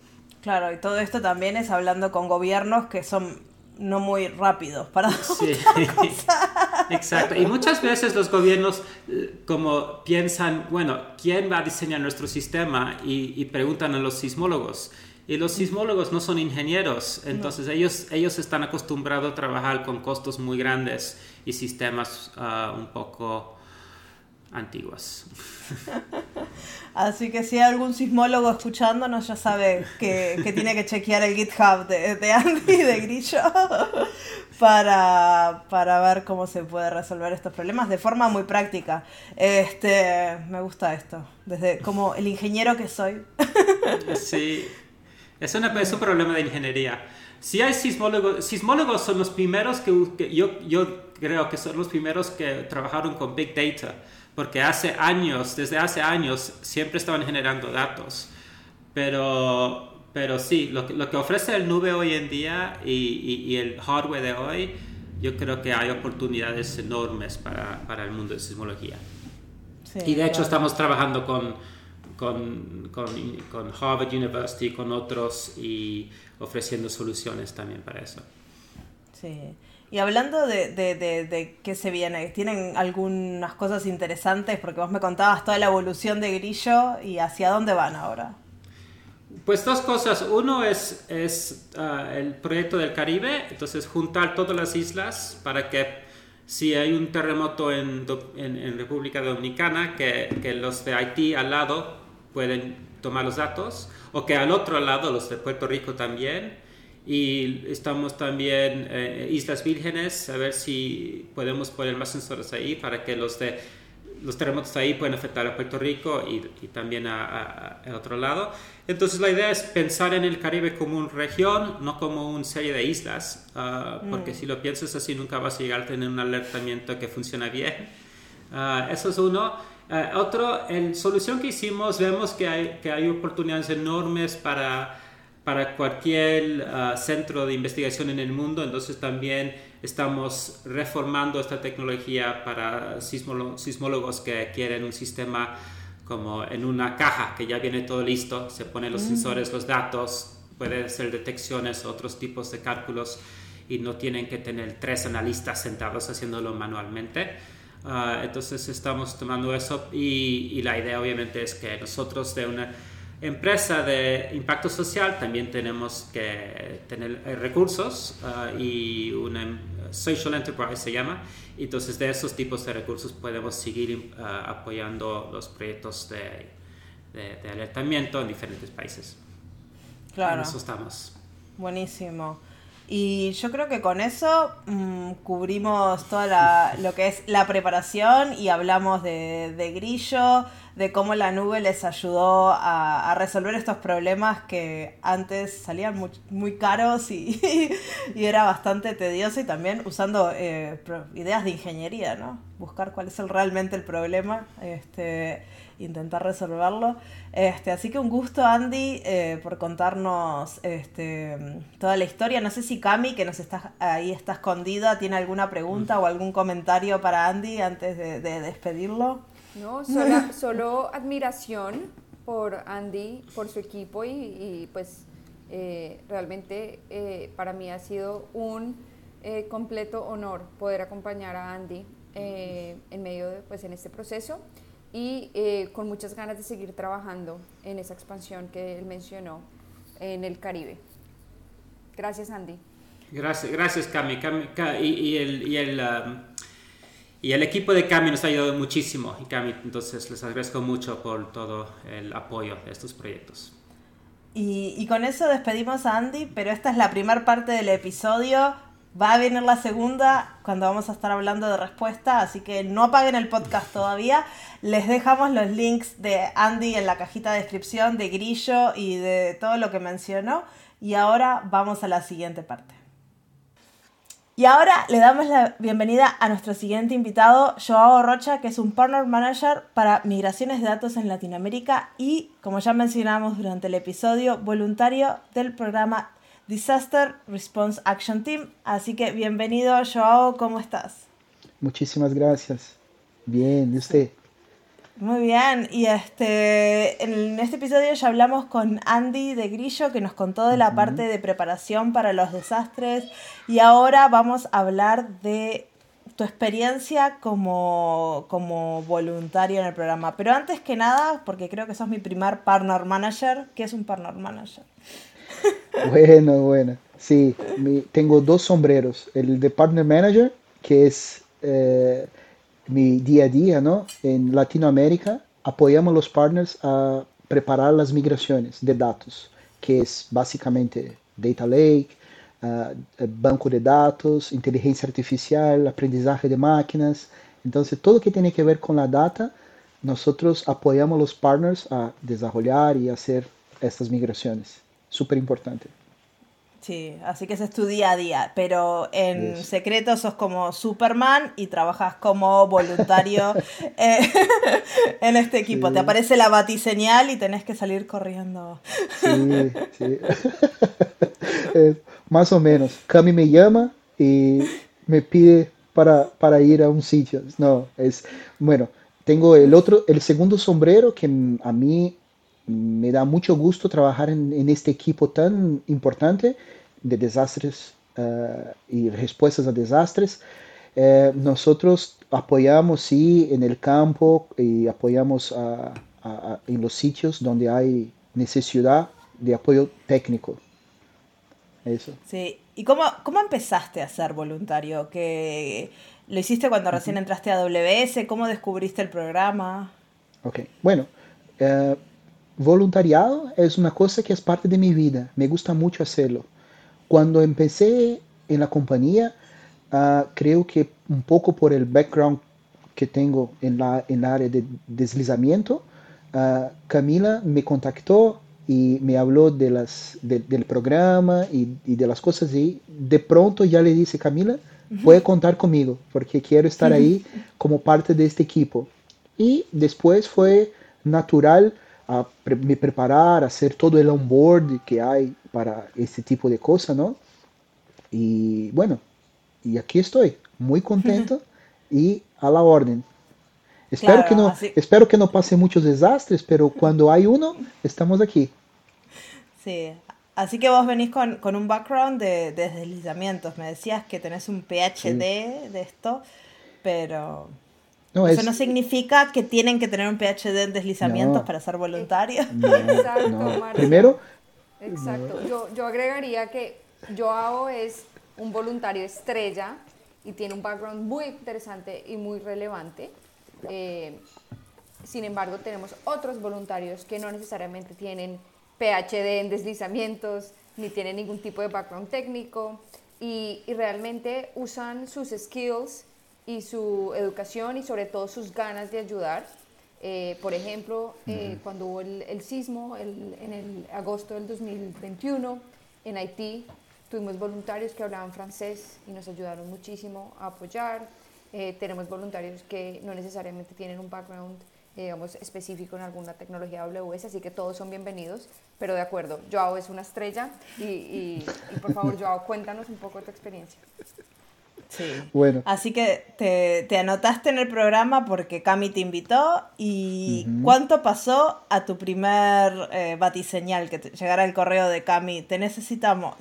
Claro, y todo esto también es hablando con gobiernos que son no muy rápidos para sí. Exacto. Y muchas veces los gobiernos eh, como piensan, bueno, ¿quién va a diseñar nuestro sistema? Y, preguntan a los sismólogos. Y los sismólogos no son ingenieros, entonces ellos, ellos están acostumbrados a trabajar con costos muy grandes y sistemas ah, un poco antiguos. Así que si hay algún sismólogo escuchándonos, ya sabe que, tiene que chequear el GitHub de, de Andy de Grillo para, para, ver cómo se puede resolver estos problemas de forma muy práctica. Este, me gusta esto, desde como el ingeniero que soy. Sí, es, una, es un problema de ingeniería. Si hay sismólogos, sismólogos son los primeros que, yo, yo creo que son los primeros que trabajaron con Big Data porque hace años, desde hace años, siempre estaban generando datos. Pero, pero sí, lo, lo que ofrece el nube hoy en día y, y, el hardware de hoy, yo creo que hay oportunidades enormes para, para el mundo de sismología. y de hecho estamos trabajando con, con, con, con Harvard University, con otros y ofreciendo soluciones también para eso. Sí. Y hablando de, de, de, qué se viene, ¿tienen algunas cosas interesantes? Porque vos me contabas toda la evolución de Grillo y hacia dónde van ahora. Pues dos cosas. Uno es, es ah, el proyecto del Caribe, entonces juntar todas las islas para que si hay un terremoto en, República Dominicana, que, que, los de Haití al lado pueden tomar los datos, o que al otro lado, los de Puerto Rico también, y estamos también eh, Islas Vírgenes, a ver si podemos poner más sensores ahí para que los de los terremotos ahí pueden afectar a Puerto Rico y, también al otro lado. Entonces la idea es pensar en el Caribe como una región, no como una serie de islas, porque mm. si lo piensas así nunca vas a llegar a tener un alertamiento que funciona bien. Ah, eso es uno. Ah, otro, en solución que hicimos vemos que hay, que hay oportunidades enormes para, para cualquier centro de investigación en el mundo, entonces también estamos reformando esta tecnología para sismólogos que quieren un sistema como en una caja que ya viene todo listo, se ponen los mm. sensores, los datos, puede ser detecciones, otros tipos de cálculos y no tienen que tener tres analistas sentados haciéndolo manualmente. Ah, entonces estamos tomando eso y, y, la idea obviamente es que nosotros de una empresa de impacto social también tenemos que tener eh, recursos ah, y una em, social enterprise se llama entonces, de esos tipos de recursos podemos seguir uh, apoyando los proyectos de, de, alertamiento en diferentes países. Claro. En eso estamos. Buenísimo. Y yo creo que con eso mm, cubrimos toda lo que es la preparación y hablamos de, de, Grillo, de cómo la nube les ayudó a, resolver estos problemas que antes salían muy, caros y, era bastante tedioso y también usando eh, ideas de ingeniería, ¿no? Buscar cuál es realmente el problema. Este, intentar resolverlo. Este, así que un gusto, Andy, eh, por contarnos este, toda la historia. No sé si Cami, que nos está ahí está escondida, tiene alguna pregunta o algún comentario para Andy antes de, despedirlo. No, solo, admiración por Andy, por su equipo y, pues eh, realmente eh, para mí ha sido un completo honor poder acompañar a Andy en medio de, pues en este proceso y eh, con muchas ganas de seguir trabajando en esa expansión que él mencionó en el Caribe. Gracias, Andy. Gracias, gracias Cami. y, el, y, el, um, y, el, equipo de Cami nos ha ayudado muchísimo. Y Cami, entonces les agradezco mucho por todo el apoyo de estos proyectos. Y, y con eso despedimos a Andy, pero esta es la primera parte del episodio. Va a venir la segunda cuando vamos a estar hablando de respuesta, así que no apaguen el podcast todavía. Les dejamos los links de Andy en la cajita de descripción, de Grillo y de todo lo que mencionó. Y ahora vamos a la siguiente parte. Y ahora le damos la bienvenida a nuestro siguiente invitado, Joao Rocha, que es un Partner Manager para migraciones de datos en Latinoamérica y, como ya mencionamos durante el episodio, voluntario del programa Disaster Response Action Team. Así que bienvenido, Joao, ¿cómo estás? Muchísimas gracias. Bien, ¿y usted? Muy bien, y este, en este episodio ya hablamos con Andy de Grillo que nos contó de la parte de preparación para los desastres y ahora vamos a hablar de tu experiencia como, como voluntario en el programa. Pero antes que nada, porque creo que sos mi primer partner manager, ¿qué es un partner manager? Bueno, bueno. Sí, tengo dos sombreros. El de Partner Manager, que es eh, mi día a día, ¿no? En Latinoamérica apoyamos a los partners a preparar las migraciones de datos, que es básicamente Data Lake, uh, banco de datos, inteligencia artificial, aprendizaje de máquinas. Entonces, todo que tiene que ver con la data, nosotros apoyamos a los partners a desarrollar y hacer estas migraciones súper importante. Sí, así que ese es tu día a día, pero en secreto sos como Superman y trabajas como voluntario eh, en este equipo. Te aparece la batiseñal y tenés que salir corriendo. Sí, sí. más o menos. Cami me llama y me pide para, para ir a un sitio. No, es, bueno, tengo el otro, el segundo sombrero que a mí me da mucho gusto trabajar en, este equipo tan importante de desastres eh, y respuestas a desastres. Eh, nosotros apoyamos, sí, en el campo y apoyamos en los sitios donde hay necesidad de apoyo técnico. Eso. Sí. ¿Y cómo, cómo empezaste a ser voluntario? ¿Que ¿Lo hiciste cuando recién entraste a WS? ¿Cómo descubriste el programa? Ok, bueno, eh, voluntariado es una cosa que es parte de mi vida, me gusta mucho hacerlo. Cuando empecé en la compañía, uh, creo que un poco por el background que tengo en la, en área de deslizamiento, uh, Camila me contactó y me habló de las, del programa y, y, de las cosas y de pronto ya le dice, Camila, puede contar conmigo porque quiero estar ahí como parte de este equipo. Y después fue natural a pre me preparar, hacer todo el onboard que hay para este tipo de cosas, ¿no? Y bueno, y aquí estoy, muy contento y a la orden. Espero, claro, que no, así... espero que no pase muchos desastres, pero cuando hay uno, estamos aquí. Sí, así que vos venís con, con un background de, de, deslizamientos. Me decías que tenés un PhD sí. de esto, pero no, Eso es... no significa que tienen que tener un PhD en deslizamientos no. para ser voluntarios. No, Exacto, Primero. Exacto. Yo, yo agregaría que Joao es un voluntario estrella y tiene un background muy interesante y muy relevante. Eh, sin embargo, tenemos otros voluntarios que no necesariamente tienen PhD en deslizamientos ni tienen ningún tipo de background técnico y, y realmente usan sus skills y su educación y sobre todo sus ganas de ayudar. Eh, por ejemplo, eh, cuando hubo el, el sismo el, en el agosto del 2021 en Haití, tuvimos voluntarios que hablaban francés y nos ayudaron muchísimo a apoyar. Eh, tenemos voluntarios que no necesariamente tienen un background digamos, específico en alguna tecnología AWS, así que todos son bienvenidos, pero de acuerdo, Joao es una estrella y, y, y por favor, Joao, cuéntanos un poco de tu experiencia. Sí. Bueno. Así que te, te, anotaste en el programa porque Cami te invitó. ¿Y uh -huh. cuánto pasó a tu primer eh, batiseñal? Que te llegara el correo de Cami. Te necesitamos.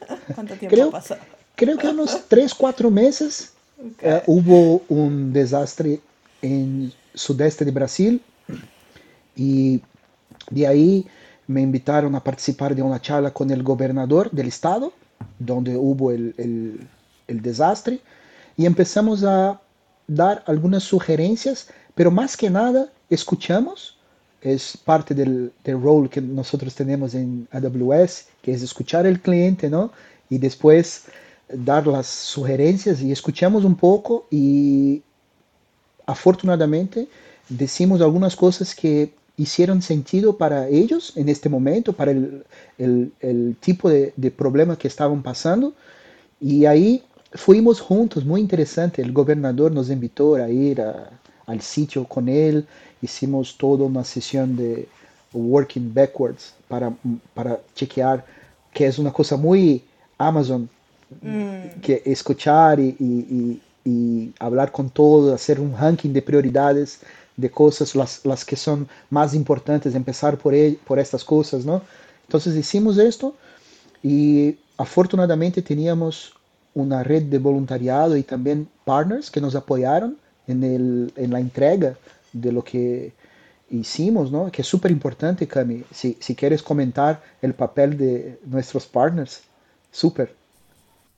¿Cuánto tiempo creo, pasó? Creo que unos 3, 4 meses okay. uh, hubo un desastre en sudeste de Brasil. Y de ahí me invitaron a participar de una charla con el gobernador del estado, donde hubo el, el el desastre y empezamos a dar algunas sugerencias, pero más que nada escuchamos, es parte del, rol que nosotros tenemos en AWS, que es escuchar al cliente, ¿no? Y después dar las sugerencias y escuchamos un poco y afortunadamente decimos algunas cosas que hicieron sentido para ellos en este momento, para el, el, el tipo de, de problema que estaban pasando. Y ahí fuimos juntos, muy interesante. El gobernador nos invitó a ir a, al sitio con él. Hicimos toda una sesión de working backwards para, para chequear, que es una cosa muy Amazon, mm. que escuchar y, y, y, y, hablar con todo, hacer un ranking de prioridades de cosas, las, las que son más importantes, empezar por, el, por estas cosas, ¿no? Entonces hicimos esto y afortunadamente teníamos una red de voluntariado y también partners que nos apoyaron en, el, en la entrega de lo que hicimos, ¿no? que es súper importante, Cami. Si, si, quieres comentar el papel de nuestros partners, súper.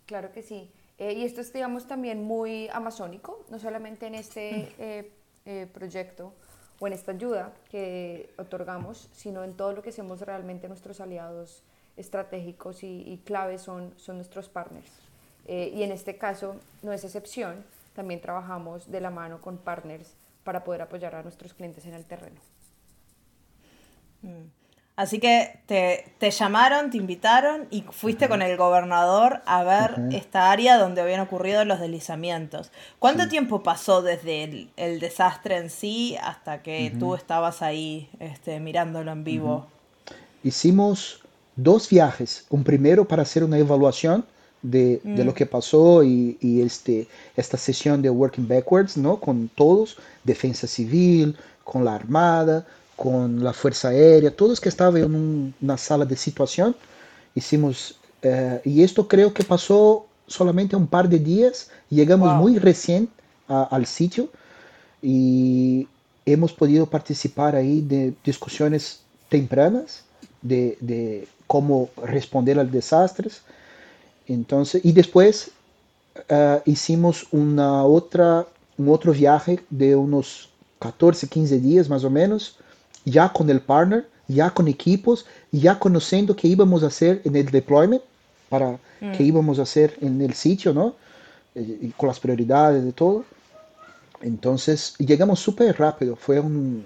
Claro que sí. Eh, y esto es, digamos, también muy amazónico, no solamente en este eh, eh, proyecto o en esta ayuda que otorgamos, sino en todo lo que hacemos realmente nuestros aliados estratégicos y, y claves son, son nuestros partners. Eh, y en este caso no es excepción, también trabajamos de la mano con partners para poder apoyar a nuestros clientes en el terreno. Mm. Así que te, te, llamaron, te invitaron y fuiste uh -huh. con el gobernador a ver uh -huh. esta área donde habían ocurrido los deslizamientos. ¿Cuánto sí. tiempo pasó desde el, el, desastre en sí hasta que uh -huh. tú estabas ahí este, mirándolo en vivo? Hicimos dos viajes. Un primero para hacer una evaluación de, mm. de, lo que pasó y, y, este, esta sesión de Working Backwards, ¿no? Con todos, Defensa Civil, con la Armada, con la Fuerza Aérea, todos que estaban en un, una sala de situación. Hicimos, eh, y esto creo que pasó solamente un par de días, llegamos wow. muy recién a, al sitio y hemos podido participar ahí de discusiones tempranas de, de cómo responder a desastres. Entonces, y después uh, hicimos una otra, un otro viaje de unos 14, 15 días más o menos, ya con el partner, ya con equipos, ya conociendo qué íbamos a hacer en el deployment, para mm. qué íbamos a hacer en el sitio, ¿no? Y con las prioridades de todo. Entonces llegamos súper rápido, fue un...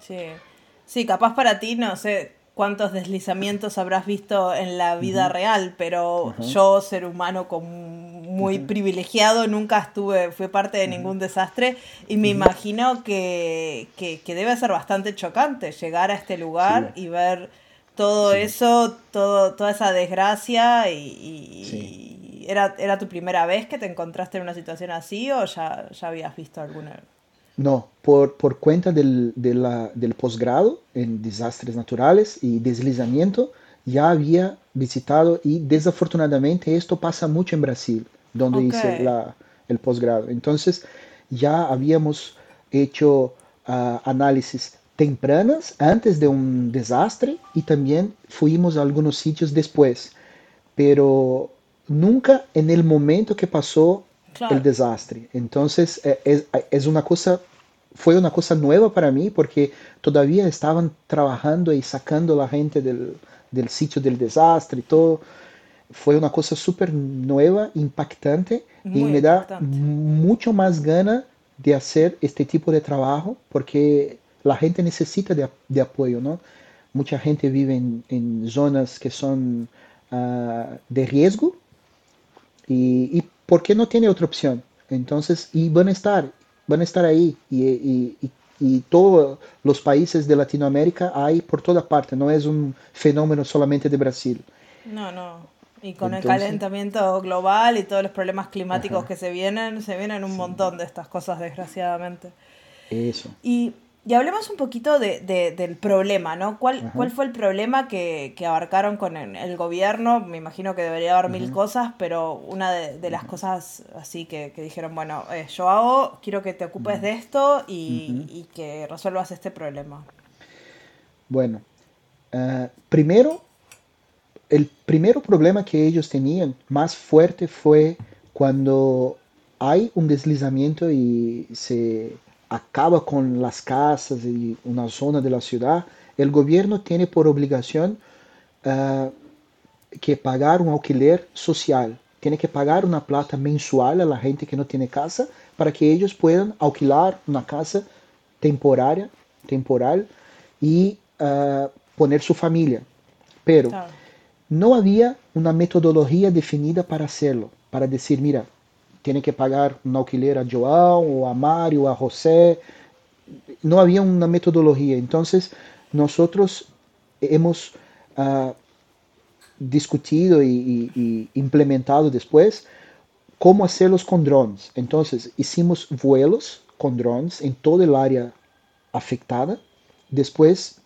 Sí. sí, capaz para ti, no sé cuántos deslizamientos habrás visto en la vida real, pero yo, ser humano con muy privilegiado, nunca estuve, fui parte de ningún desastre y me imagino que, que, debe ser bastante chocante llegar a este lugar y ver todo eso, todo, toda esa desgracia y, ¿era, ¿era tu primera vez que te encontraste en una situación así o ya, ya habías visto alguna? No, por, por cuenta del, de la, del posgrado en desastres naturales y deslizamiento, ya había visitado y desafortunadamente esto pasa mucho en Brasil, donde hice la, el posgrado. Entonces ya habíamos hecho uh, análisis tempranas antes de un desastre y también fuimos a algunos sitios después, pero nunca en el momento que pasó el desastre. Entonces eh, es, es, una cosa, fue una cosa nueva para mí porque todavía estaban trabajando y sacando la gente del, del sitio del desastre y todo. Fue una cosa súper nueva, impactante y me da mucho más gana de hacer este tipo de trabajo porque la gente necesita de, apoyo, ¿no? Mucha gente vive en, zonas que son ah, de riesgo y, ¿por qué no tiene otra opción? Entonces, y van a estar, van a estar ahí y, todos los países de Latinoamérica hay por toda parte, no es un fenómeno solamente de Brasil. No, no. Y con el calentamiento global y todos los problemas climáticos que se vienen, se vienen un montón de estas cosas, desgraciadamente. Eso. Y y hablemos un poquito de, del problema, ¿no? ¿Cuál, ¿Cuál fue el problema que, que abarcaron con el, gobierno? Me imagino que debería haber mil cosas, pero una de, las cosas así que, que dijeron, bueno, eh, yo hago, quiero que te ocupes de esto y, y, que resuelvas este problema. Bueno, uh, primero, el primer problema que ellos tenían más fuerte fue cuando hay un deslizamiento y se acaba con las casas y una zona de la ciudad, el gobierno tiene por obligación uh, que pagar un alquiler social. Tiene que pagar una plata mensual a la gente que no tiene casa para que ellos puedan alquilar una casa temporaria, temporal y uh, poner su familia. Pero no había una metodología definida para hacerlo, para decir, mira, tiene que pagar un alquiler a João o a Mario a José. No había una metodología. Entonces nosotros hemos uh, discutido y, y, implementado después cómo hacerlos con drones. Entonces hicimos vuelos con drones en toda el área afectada. Después,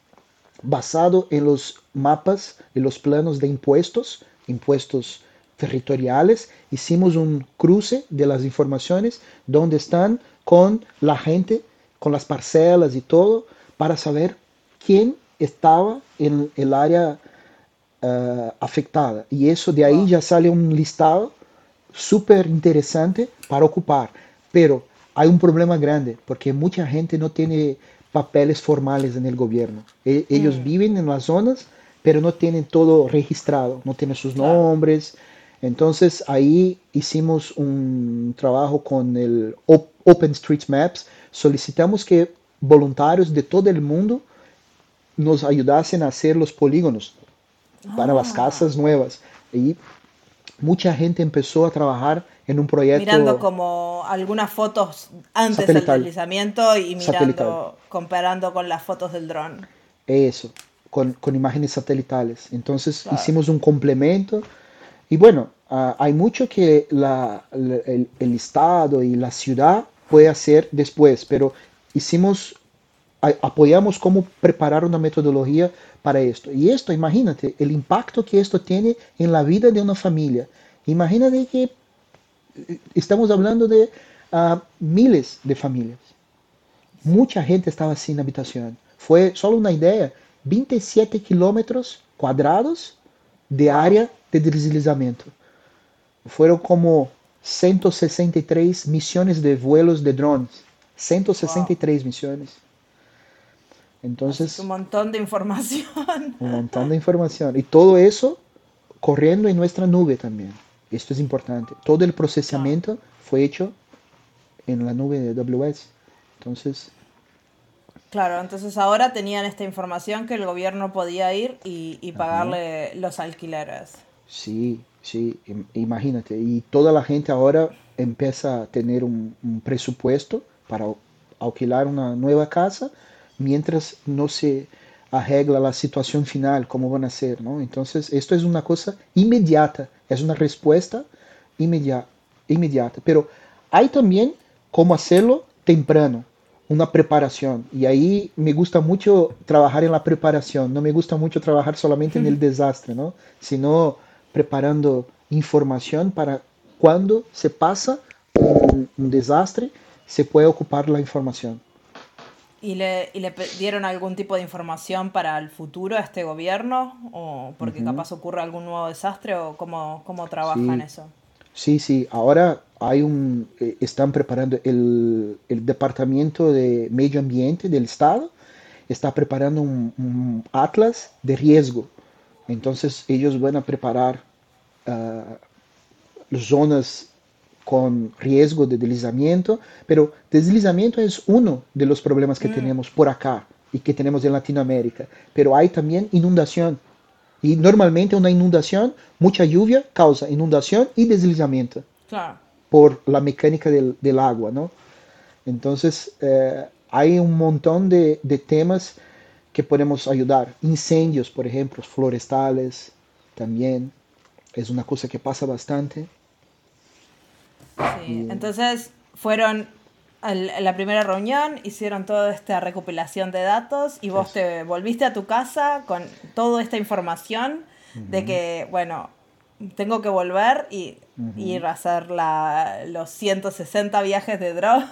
basado en los mapas y los planos de impuestos, impuestos territoriales, hicimos un cruce de las informaciones donde están con la gente, con las parcelas y todo, para saber quién estaba en el área uh, afectada. Y eso de ahí ya sale un listado súper interesante para ocupar. Pero hay un problema grande, porque mucha gente no tiene papeles formales en el gobierno. E ellos mm. viven en las zonas, pero no tienen todo registrado, no tienen sus claro. Entonces ahí hicimos un trabajo con el OpenStreetMaps, solicitamos que voluntarios de todo el mundo nos ayudasen a hacer los polígonos para las ah. casas nuevas. Y mucha gente empezó a trabajar en un proyecto. Mirando como algunas fotos antes del deslizamiento y mirando, comparando con las fotos del dron. Eso, con, con imágenes satelitales. Entonces claro. hicimos un complemento y bueno, uh, hay mucho que la, la, el, el, Estado y la ciudad puede hacer después, pero hicimos, apoyamos cómo preparar una metodología para esto. Y esto, imagínate, el impacto que esto tiene en la vida de una familia. Imagínate que eh, estamos hablando de uh, miles de familias. Mucha gente estaba sin habitación. Fue solo una idea, 27 kilómetros cuadrados de área de deslizamiento. Fueron como 163 misiones de vuelos de drones. 163 wow. misiones. Entonces... un montón de información. Un montón de información. Y todo eso corriendo en nuestra nube también. Esto es importante. Todo el procesamiento fue hecho en la nube de AWS. Entonces... Claro, entonces ahora tenían esta información que el gobierno podía ir y, pagarle los alquileres. Sí, sí, imagínate. Y toda la gente ahora empieza a tener un, presupuesto para alquilar una nueva casa mientras no se arregla la situación final, cómo van a ser, ¿no? Entonces, esto es una cosa inmediata, es una respuesta inmediata, inmediata. Pero hay también cómo hacerlo temprano, una preparación. Y ahí me gusta mucho trabajar en la preparación, no me gusta mucho trabajar solamente en el desastre, ¿no? Sino preparando información para cuando se pasa un, desastre, se puede ocupar la información. ¿Y le, ¿Y le, dieron algún tipo de información para el futuro a este gobierno? ¿O porque capaz ocurre algún nuevo desastre? ¿O cómo, cómo trabajan eso? Sí, sí. Ahora hay un, eh, están preparando el, el, Departamento de Medio Ambiente del Estado, está preparando un, atlas de riesgo. Entonces ellos van a preparar uh, zonas con riesgo de deslizamiento, pero deslizamiento es uno de los problemas que mm. tenemos por acá y que tenemos en Latinoamérica, pero hay también inundación. Y normalmente una inundación, mucha lluvia causa inundación y deslizamiento. Claro. Por la mecánica del, del agua, ¿no? Entonces, eh, hay un montón de, de, temas que podemos ayudar. Incendios, por ejemplo, florestales, también. Es una cosa que pasa bastante. Sí, entonces fueron a la primera reunión, hicieron toda esta recopilación de datos y vos te volviste a tu casa con toda esta información de que, bueno, tengo que volver y ir a hacer la, los 160 viajes de drone.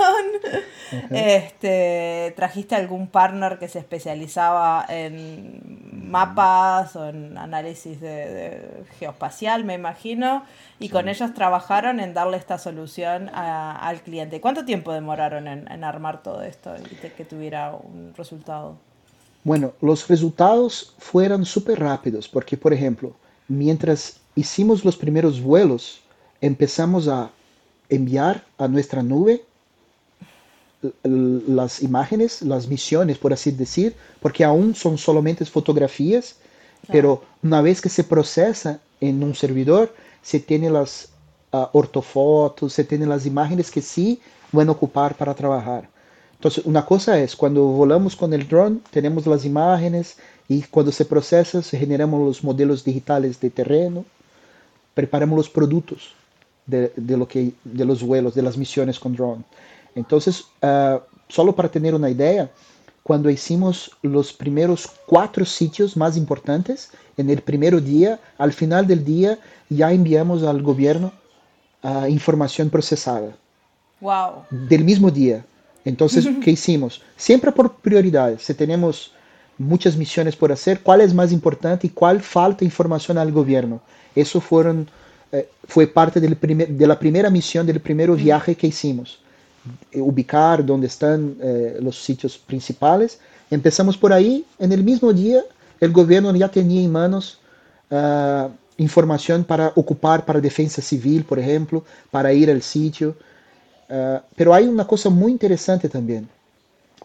este, ¿Trajiste algún partner que se especializaba en mapas o en análisis de, geoespacial, me imagino? Y con ellos trabajaron en darle esta solución al cliente. ¿Cuánto tiempo demoraron en, en armar todo esto y que tuviera un resultado? Bueno, los resultados fueron súper rápidos porque, por ejemplo, mientras hicimos los primeros vuelos, empezamos a enviar a nuestra nube las imágenes, las misiones, por así decir, porque aún son solamente fotografías, pero una vez que se procesa en un servidor, se tiene las uh, ortofotos, se tienen las imágenes que sí van a ocupar para trabajar. Entonces, una cosa es, cuando volamos con el drone, tenemos las imágenes y cuando se procesa, se generamos los modelos digitales de terreno, preparamos los productos de, de, lo que, de los vuelos, de las misiones con drone. Entonces, uh, solo para tener una idea, cuando hicimos los primeros cuatro sitios más importantes, en el primer día, al final del día, ya enviamos al gobierno uh, información procesada. Wow. Del mismo día. Entonces, ¿qué hicimos? Siempre por prioridades. Si tenemos muchas misiones por hacer, cuál es más importante y cuál falta información al gobierno. Eso fueron, eh, fue parte del primer, de la primera misión, del primer viaje que hicimos. Eh, ubicar dónde están eh, los sitios principales. Empezamos por ahí. En el mismo día, el gobierno ya tenía en manos uh, información para ocupar para defensa civil, por ejemplo, para ir al sitio. Uh, pero hay una cosa muy interesante también.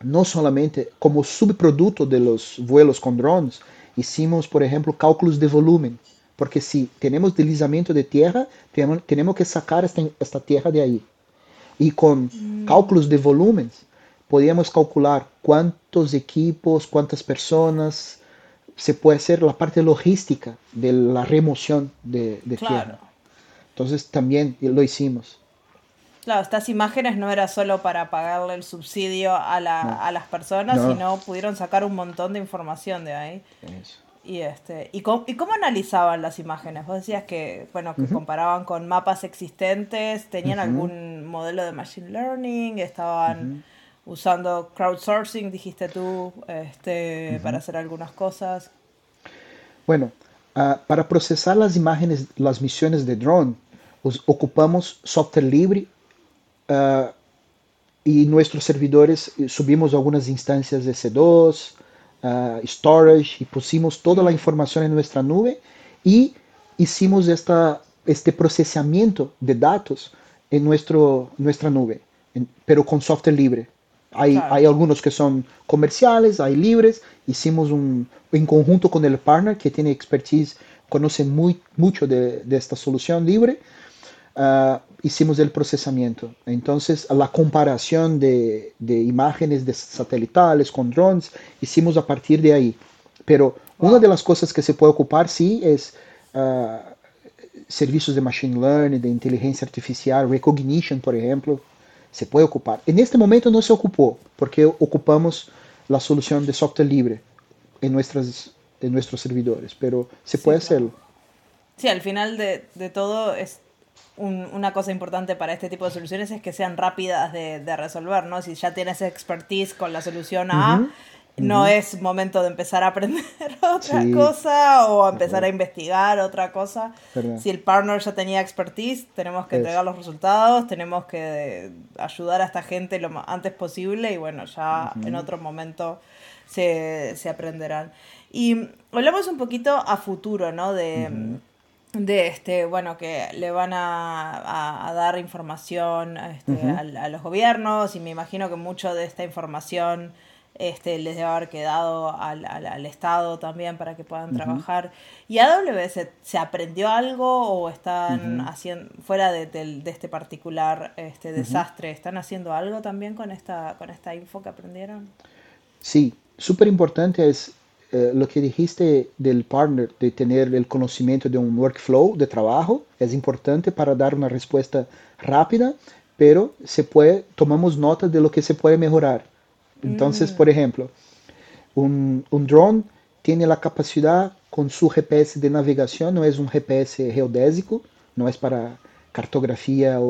No solamente como subproducto de los vuelos con drones, hicimos, por ejemplo, cálculos de volumen. Porque si tenemos deslizamiento de tierra, tenemos, tenemos que sacar esta, esta, tierra de ahí. Y con mm. cálculos de volúmenes, podíamos calcular cuántos equipos, cuántas personas, se puede hacer la parte logística de la remoción de, de claro. tierra. Entonces también lo hicimos. Claro, estas imágenes no era solo para pagarle el subsidio a, la, a las personas, sino pudieron sacar un montón de información de ahí. Eso. Y, este, ¿y, cómo, ¿Y cómo analizaban las imágenes? Vos decías que, bueno, que comparaban con mapas existentes, ¿tenían algún modelo de machine learning? ¿Estaban usando crowdsourcing, dijiste tú, este, para hacer algunas cosas? Bueno, uh, para procesar las imágenes, las misiones de drone, ocupamos software libre uh, y nuestros servidores eh, subimos algunas instancias de C2, uh, storage y pusimos toda la información en nuestra nube y hicimos esta, este procesamiento de datos en nuestro, nuestra nube. pero con software libre. Hay, hay algunos que son comerciales, hay libres. Hicimos un, en conjunto con el partner que tiene expertise, conoce muy, mucho de, de esta solución libre. Uh, hicimos el procesamiento. Entonces, la comparación de, de, imágenes de satelitales con drones, hicimos a partir de ahí. Pero una de las cosas que se puede ocupar, sí, es uh, servicios de machine learning, de inteligencia artificial, recognition, por ejemplo, se puede ocupar. En este momento no se ocupó, porque ocupamos la solución de software libre en, nuestras, en nuestros servidores, pero se puede sí, hacerlo. Sí, al final de, de todo es un, una cosa importante para este tipo de soluciones es que sean rápidas de, de resolver, ¿no? Si ya tienes expertise con la solución A, uh -huh. no uh -huh. es momento de empezar a aprender otra sí. cosa o a empezar a investigar otra cosa. ¿verdad? Si el partner ya tenía expertise, tenemos que es. entregar los resultados, tenemos que ayudar a esta gente lo antes posible y bueno, ya en otro momento se, se aprenderán. Y hablamos un poquito a futuro, ¿no? De de este bueno que le van a, a, a dar información este, uh -huh. a, a, los gobiernos y me imagino que mucho de esta información este, les debe haber quedado al, al, al Estado también para que puedan uh -huh. trabajar. ¿Y AWS se aprendió algo o están uh -huh. haciendo, fuera de, de, de, este particular este desastre, están haciendo algo también con esta, con esta info que aprendieron? Sí, súper importante es eh, lo que dijiste del partner, de tener el conocimiento de un workflow de trabajo, es importante para dar una respuesta rápida, pero se puede, tomamos nota de lo que se puede mejorar. Entonces, mm. por ejemplo, un, un drone tiene la capacidad con su GPS de navegación, no es un GPS geodésico, no es para cartografía o,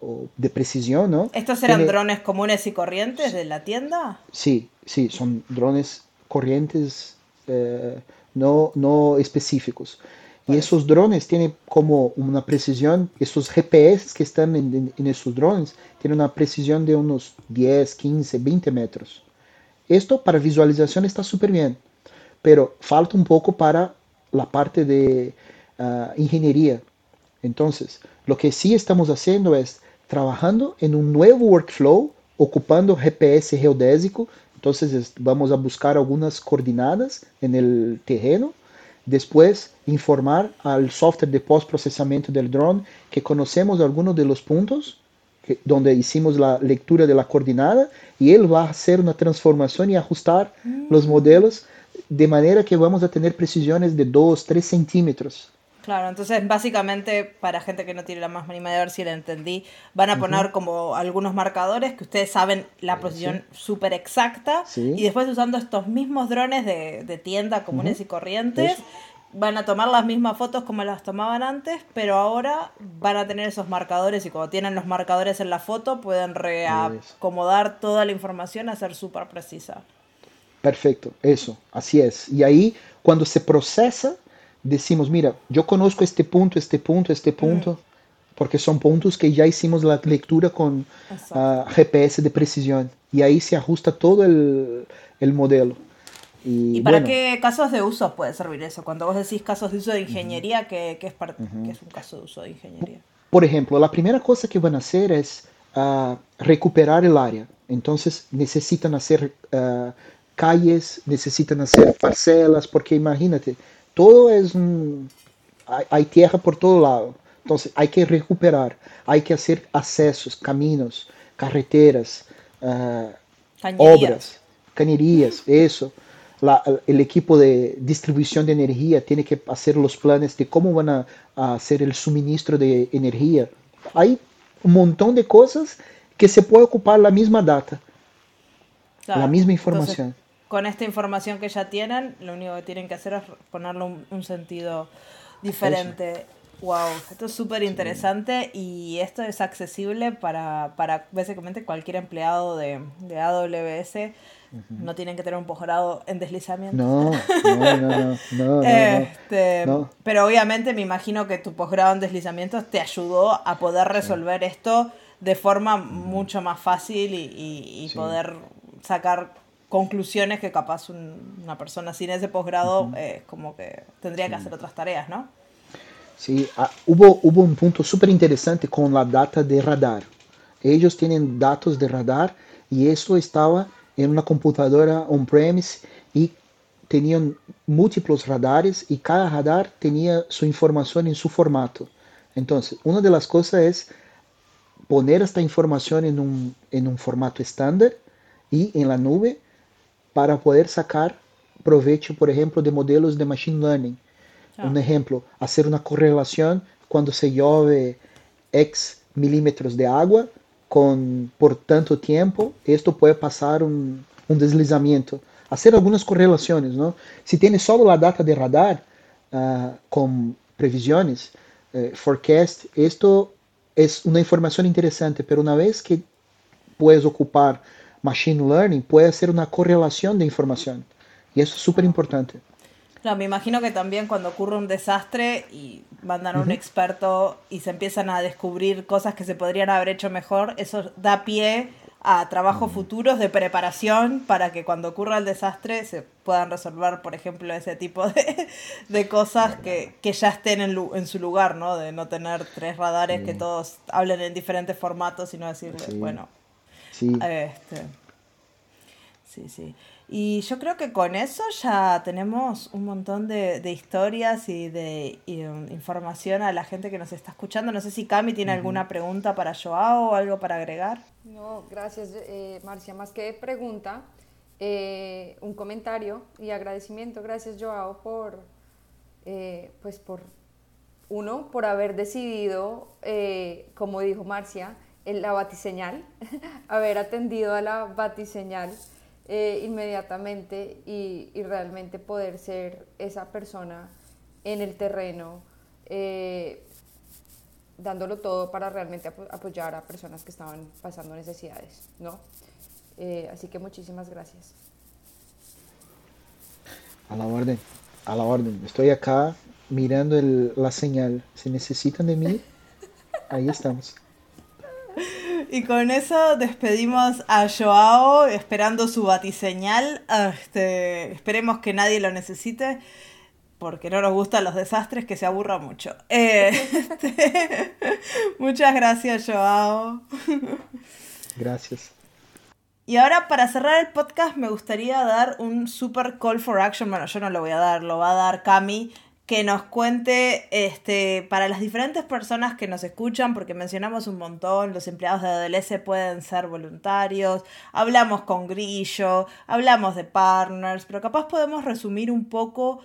o de precisión, ¿no? ¿Estos eran tiene... drones comunes y corrientes de la tienda? Sí, sí, son drones corrientes eh, no, no específicos. Y esos drones tienen como una precisión, esos GPS que están en, esos drones tienen una precisión de unos 10, 15, 20 metros. Esto para visualización está súper bien, pero falta un poco para la parte de uh, ingeniería. Entonces, lo que sí estamos haciendo es trabajando en un nuevo workflow, ocupando GPS geodésico Entonces vamos a buscar algunas coordenadas en el terreno, después informar al software de post-procesamiento del drone que conocemos algunos de los puntos que, donde hicimos la lectura de la coordenada y él va a hacer una transformación y ajustar mm. los modelos de manera que vamos a tener precisiones de 2, 3 centímetros Claro, entonces básicamente para gente que no tiene la más mínima de ver si la entendí, van a poner uh -huh. como algunos marcadores que ustedes saben la posición sí. súper exacta sí. y después usando estos mismos drones de, de tienda comunes uh -huh. y corrientes Eso. van a tomar las mismas fotos como las tomaban antes, pero ahora van a tener esos marcadores y cuando tienen los marcadores en la foto pueden reacomodar toda la información a ser súper precisa. Perfecto, eso, así es. Y ahí cuando se procesa decimos, mira, yo conozco este punto, este punto, este punto, mm. porque son puntos que ya hicimos la lectura con uh, ah, GPS de precisión y ahí se ajusta todo el, el modelo. Y, ¿Y para bueno, qué casos de uso puede servir eso? Cuando vos decís casos de uso de ingeniería, uh -huh. ¿qué, qué, es uh -huh. ¿qué, es un caso de uso de ingeniería? Por ejemplo, la primera cosa que van a hacer es uh, recuperar el área. Entonces necesitan hacer calles, necesitan hacer parcelas, porque imagínate, todo es un, hay, hay, tierra por todo lado. Entonces hay que recuperar, hay que hacer accesos, caminos, carreteras, uh, obras, cañerías, eso. La, el equipo de distribución de energía tiene que hacer los planes de cómo van a, a hacer el suministro de energía. Hay un montón de cosas que se puede ocupar la misma data, claro. la misma información. Entonces con esta información que ya tienen, lo único que tienen que hacer es ponerle un, un sentido diferente. Wow, esto es súper interesante sí. y esto es accesible para, para básicamente cualquier empleado de, de AWS. Uh -huh. No tienen que tener un posgrado en deslizamiento. No, no, no, no, no, este, no, Pero obviamente me imagino que tu posgrado en deslizamientos te ayudó a poder resolver sí. esto de forma mucho más fácil y, y, y sí. poder sacar conclusiones que capaz un, una persona sin ese posgrado uh -huh. eh, como que tendría que hacer otras tareas, ¿no? Sí, uh, hubo, hubo un punto súper interesante con la data de radar. Ellos tienen datos de radar y esto estaba en una computadora on-premise y tenían múltiples radares y cada radar tenía su información en su formato. Entonces, una de las cosas es poner esta información en un, en un formato estándar y en la nube para poder sacar provecho, por ejemplo, de modelos de machine learning. Ah. Un ejemplo, hacer una correlación cuando se llueve X milímetros de agua con, por tanto tiempo, esto puede pasar un, un deslizamiento. Hacer algunas correlaciones, ¿no? Si tienes solo la data de radar uh, con previsiones, eh, forecast, esto es una información interesante, pero una vez que puedes ocupar machine learning, puede hacer una correlación de información. Y eso es súper importante. No, me imagino que también cuando ocurre un desastre y mandan a un experto y se empiezan a descubrir cosas que se podrían haber hecho mejor, eso da pie a trabajos futuros de preparación para que cuando ocurra el desastre se puedan resolver, por ejemplo, ese tipo de, cosas que, ya estén en, en, su lugar, ¿no? De no tener tres radares que todos hablen en diferentes formatos, sino decirles, bueno, sí. Este, sí, sí. Y yo creo que con eso ya tenemos un montón de, historias y de um, información a la gente que nos está escuchando. No sé si Cami tiene alguna pregunta para Joao o algo para agregar. No, gracias eh, Marcia. Más que pregunta, eh, un comentario y agradecimiento. Gracias Joao por, eh, pues por uno, por haber decidido, como dijo Marcia, la batiseñal, haber atendido a la batiseñal eh, inmediatamente y, realmente poder ser esa persona en el terreno, eh, dándolo todo para realmente apoyar a personas que estaban pasando necesidades, ¿no? Eh, así que muchísimas gracias. A la orden, a la orden. Estoy acá mirando la señal. Si necesitan de mí, ahí estamos. Y con eso despedimos a Joao esperando su batiseñal. Este, esperemos que nadie lo necesite porque no nos gustan los desastres, que se aburra mucho. Eh, este, muchas gracias, Joao. Gracias. Y ahora para cerrar el podcast me gustaría dar un super call for action. Bueno, yo no lo voy a dar, lo va a dar Cami que nos cuente este, para las diferentes personas que nos escuchan, porque mencionamos un montón, los empleados de ADLS pueden ser voluntarios, hablamos con Grillo, hablamos de partners, pero capaz podemos resumir un poco,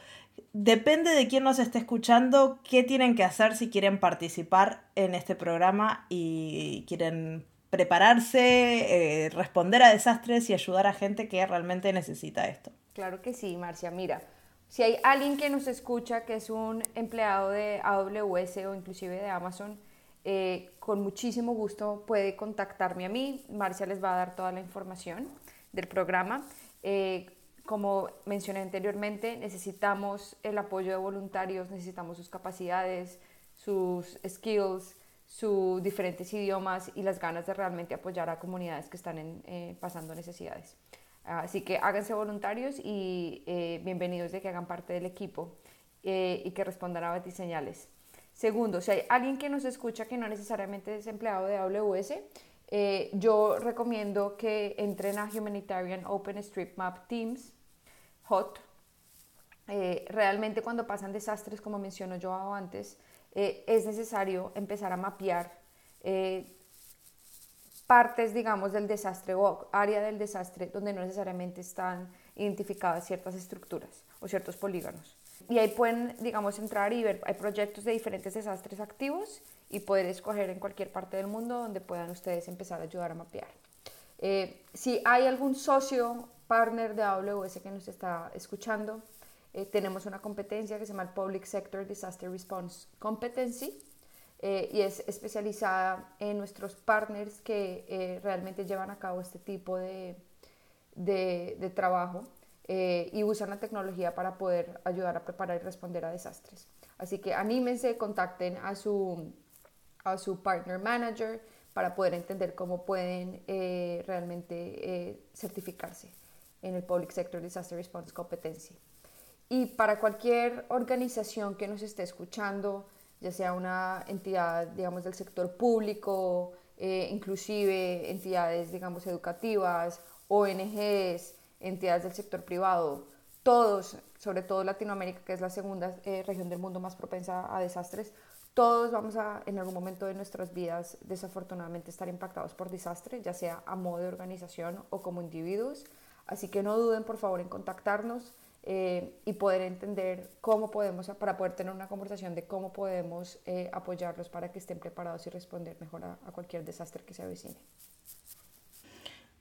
depende de quién nos esté escuchando, qué tienen que hacer si quieren participar en este programa y quieren prepararse, eh, responder a desastres y ayudar a gente que realmente necesita esto. Claro que sí, Marcia, mira. Si hay alguien que nos escucha que es un empleado de AWS o inclusive de Amazon, eh, con muchísimo gusto puede contactarme a mí. Marcia les va a dar toda la información del programa. Eh, como mencioné anteriormente, necesitamos el apoyo de voluntarios, necesitamos sus capacidades, sus skills, sus diferentes idiomas y las ganas de realmente apoyar a comunidades que están eh, pasando necesidades. Así que háganse voluntarios y eh, bienvenidos de que hagan parte del equipo eh, y que respondan a batiseñales. Segundo, si hay alguien que nos escucha que no necesariamente es empleado de AWS, eh, yo recomiendo que entren a Humanitarian OpenStreetMap Teams, HOT. realmente cuando pasan desastres, como mencionó yo antes, es necesario empezar a mapear partes, digamos, del desastre o área del desastre donde no necesariamente están identificadas ciertas estructuras o ciertos polígonos. Y ahí pueden, digamos, entrar y ver, hay proyectos de diferentes desastres activos y poder escoger en cualquier parte del mundo donde puedan ustedes empezar a ayudar a mapear. Eh, si hay algún socio, partner de AWS que nos está escuchando, eh, tenemos una competencia que se llama el Public Sector Disaster Response Competency, eh, y es especializada en nuestros partners que eh, realmente llevan a cabo este tipo de, de, trabajo eh, y usan la tecnología para poder ayudar a preparar y responder a desastres. Así que anímense, contacten a su, a su partner manager para poder entender cómo pueden realmente certificarse en el Public Sector Disaster Response Competency. Y para cualquier organización que nos esté escuchando, ya sea una entidad, digamos, del sector público, eh, inclusive entidades, digamos, educativas, ONGs, entidades del sector privado, todos, sobre todo Latinoamérica, que es la segunda eh, región del mundo más propensa a desastres, todos vamos a, en algún momento de nuestras vidas, desafortunadamente, estar impactados por desastres, ya sea a modo de organización o como individuos. Así que no duden, por favor, en contactarnos eh, y poder entender cómo podemos, para poder tener una conversación de cómo podemos eh, apoyarlos para que estén preparados y responder mejor a, a cualquier desastre que se avecine.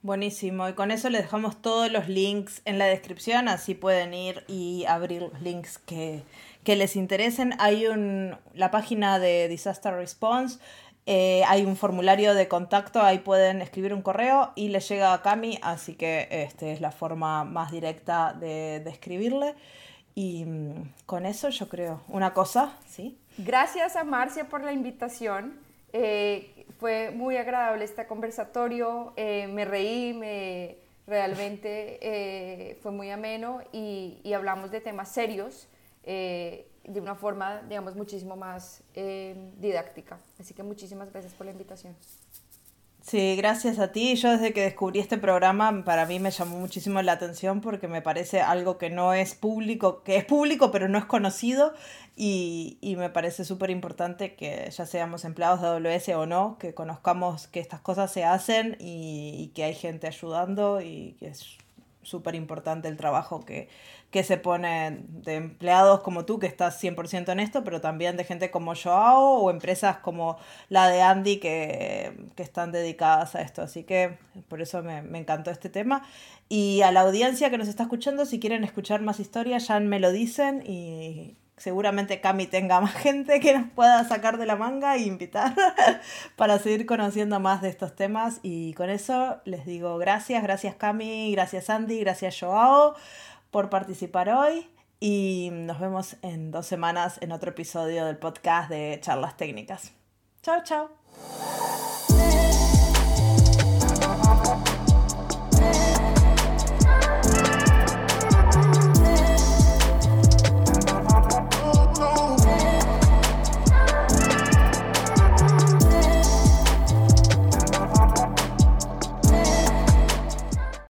Buenísimo, y con eso les dejamos todos los links en la descripción, así pueden ir y abrir los links que, que les interesen. Hay un, la página de Disaster Response, eh, hay un formulario de contacto, ahí pueden escribir un correo y le llega a Cami, así que este es la forma más directa de, de escribirle. Y mm, con eso yo creo una cosa, ¿sí? Gracias a Marcia por la invitación. Eh, fue muy agradable este conversatorio, eh, me reí, me, realmente eh, fue muy ameno y, y, hablamos de temas serios eh, de una forma, digamos, muchísimo más didáctica. Así que muchísimas gracias por la invitación. Sí, gracias a ti. Yo desde que descubrí este programa, para mí me llamó muchísimo la atención porque me parece algo que no es público, que es público pero no es conocido y, y me parece súper importante que ya seamos empleados de AWS o no, que conozcamos que estas cosas se hacen y, y que hay gente ayudando y que es súper importante el trabajo que, que se pone de empleados como tú, que estás 100% en esto, pero también de gente como Joao o empresas como la de Andy que, que están dedicadas a esto. Así que por eso me, me, encantó este tema. Y a la audiencia que nos está escuchando, si quieren escuchar más historias, ya me lo dicen y seguramente Cami tenga más gente que nos pueda sacar de la manga e invitar para seguir conociendo más de estos temas. Y con eso les digo gracias, gracias Cami, gracias Andy, gracias Joao por participar hoy y nos vemos en dos semanas en otro episodio del podcast de Charlas Técnicas. Chao, chao.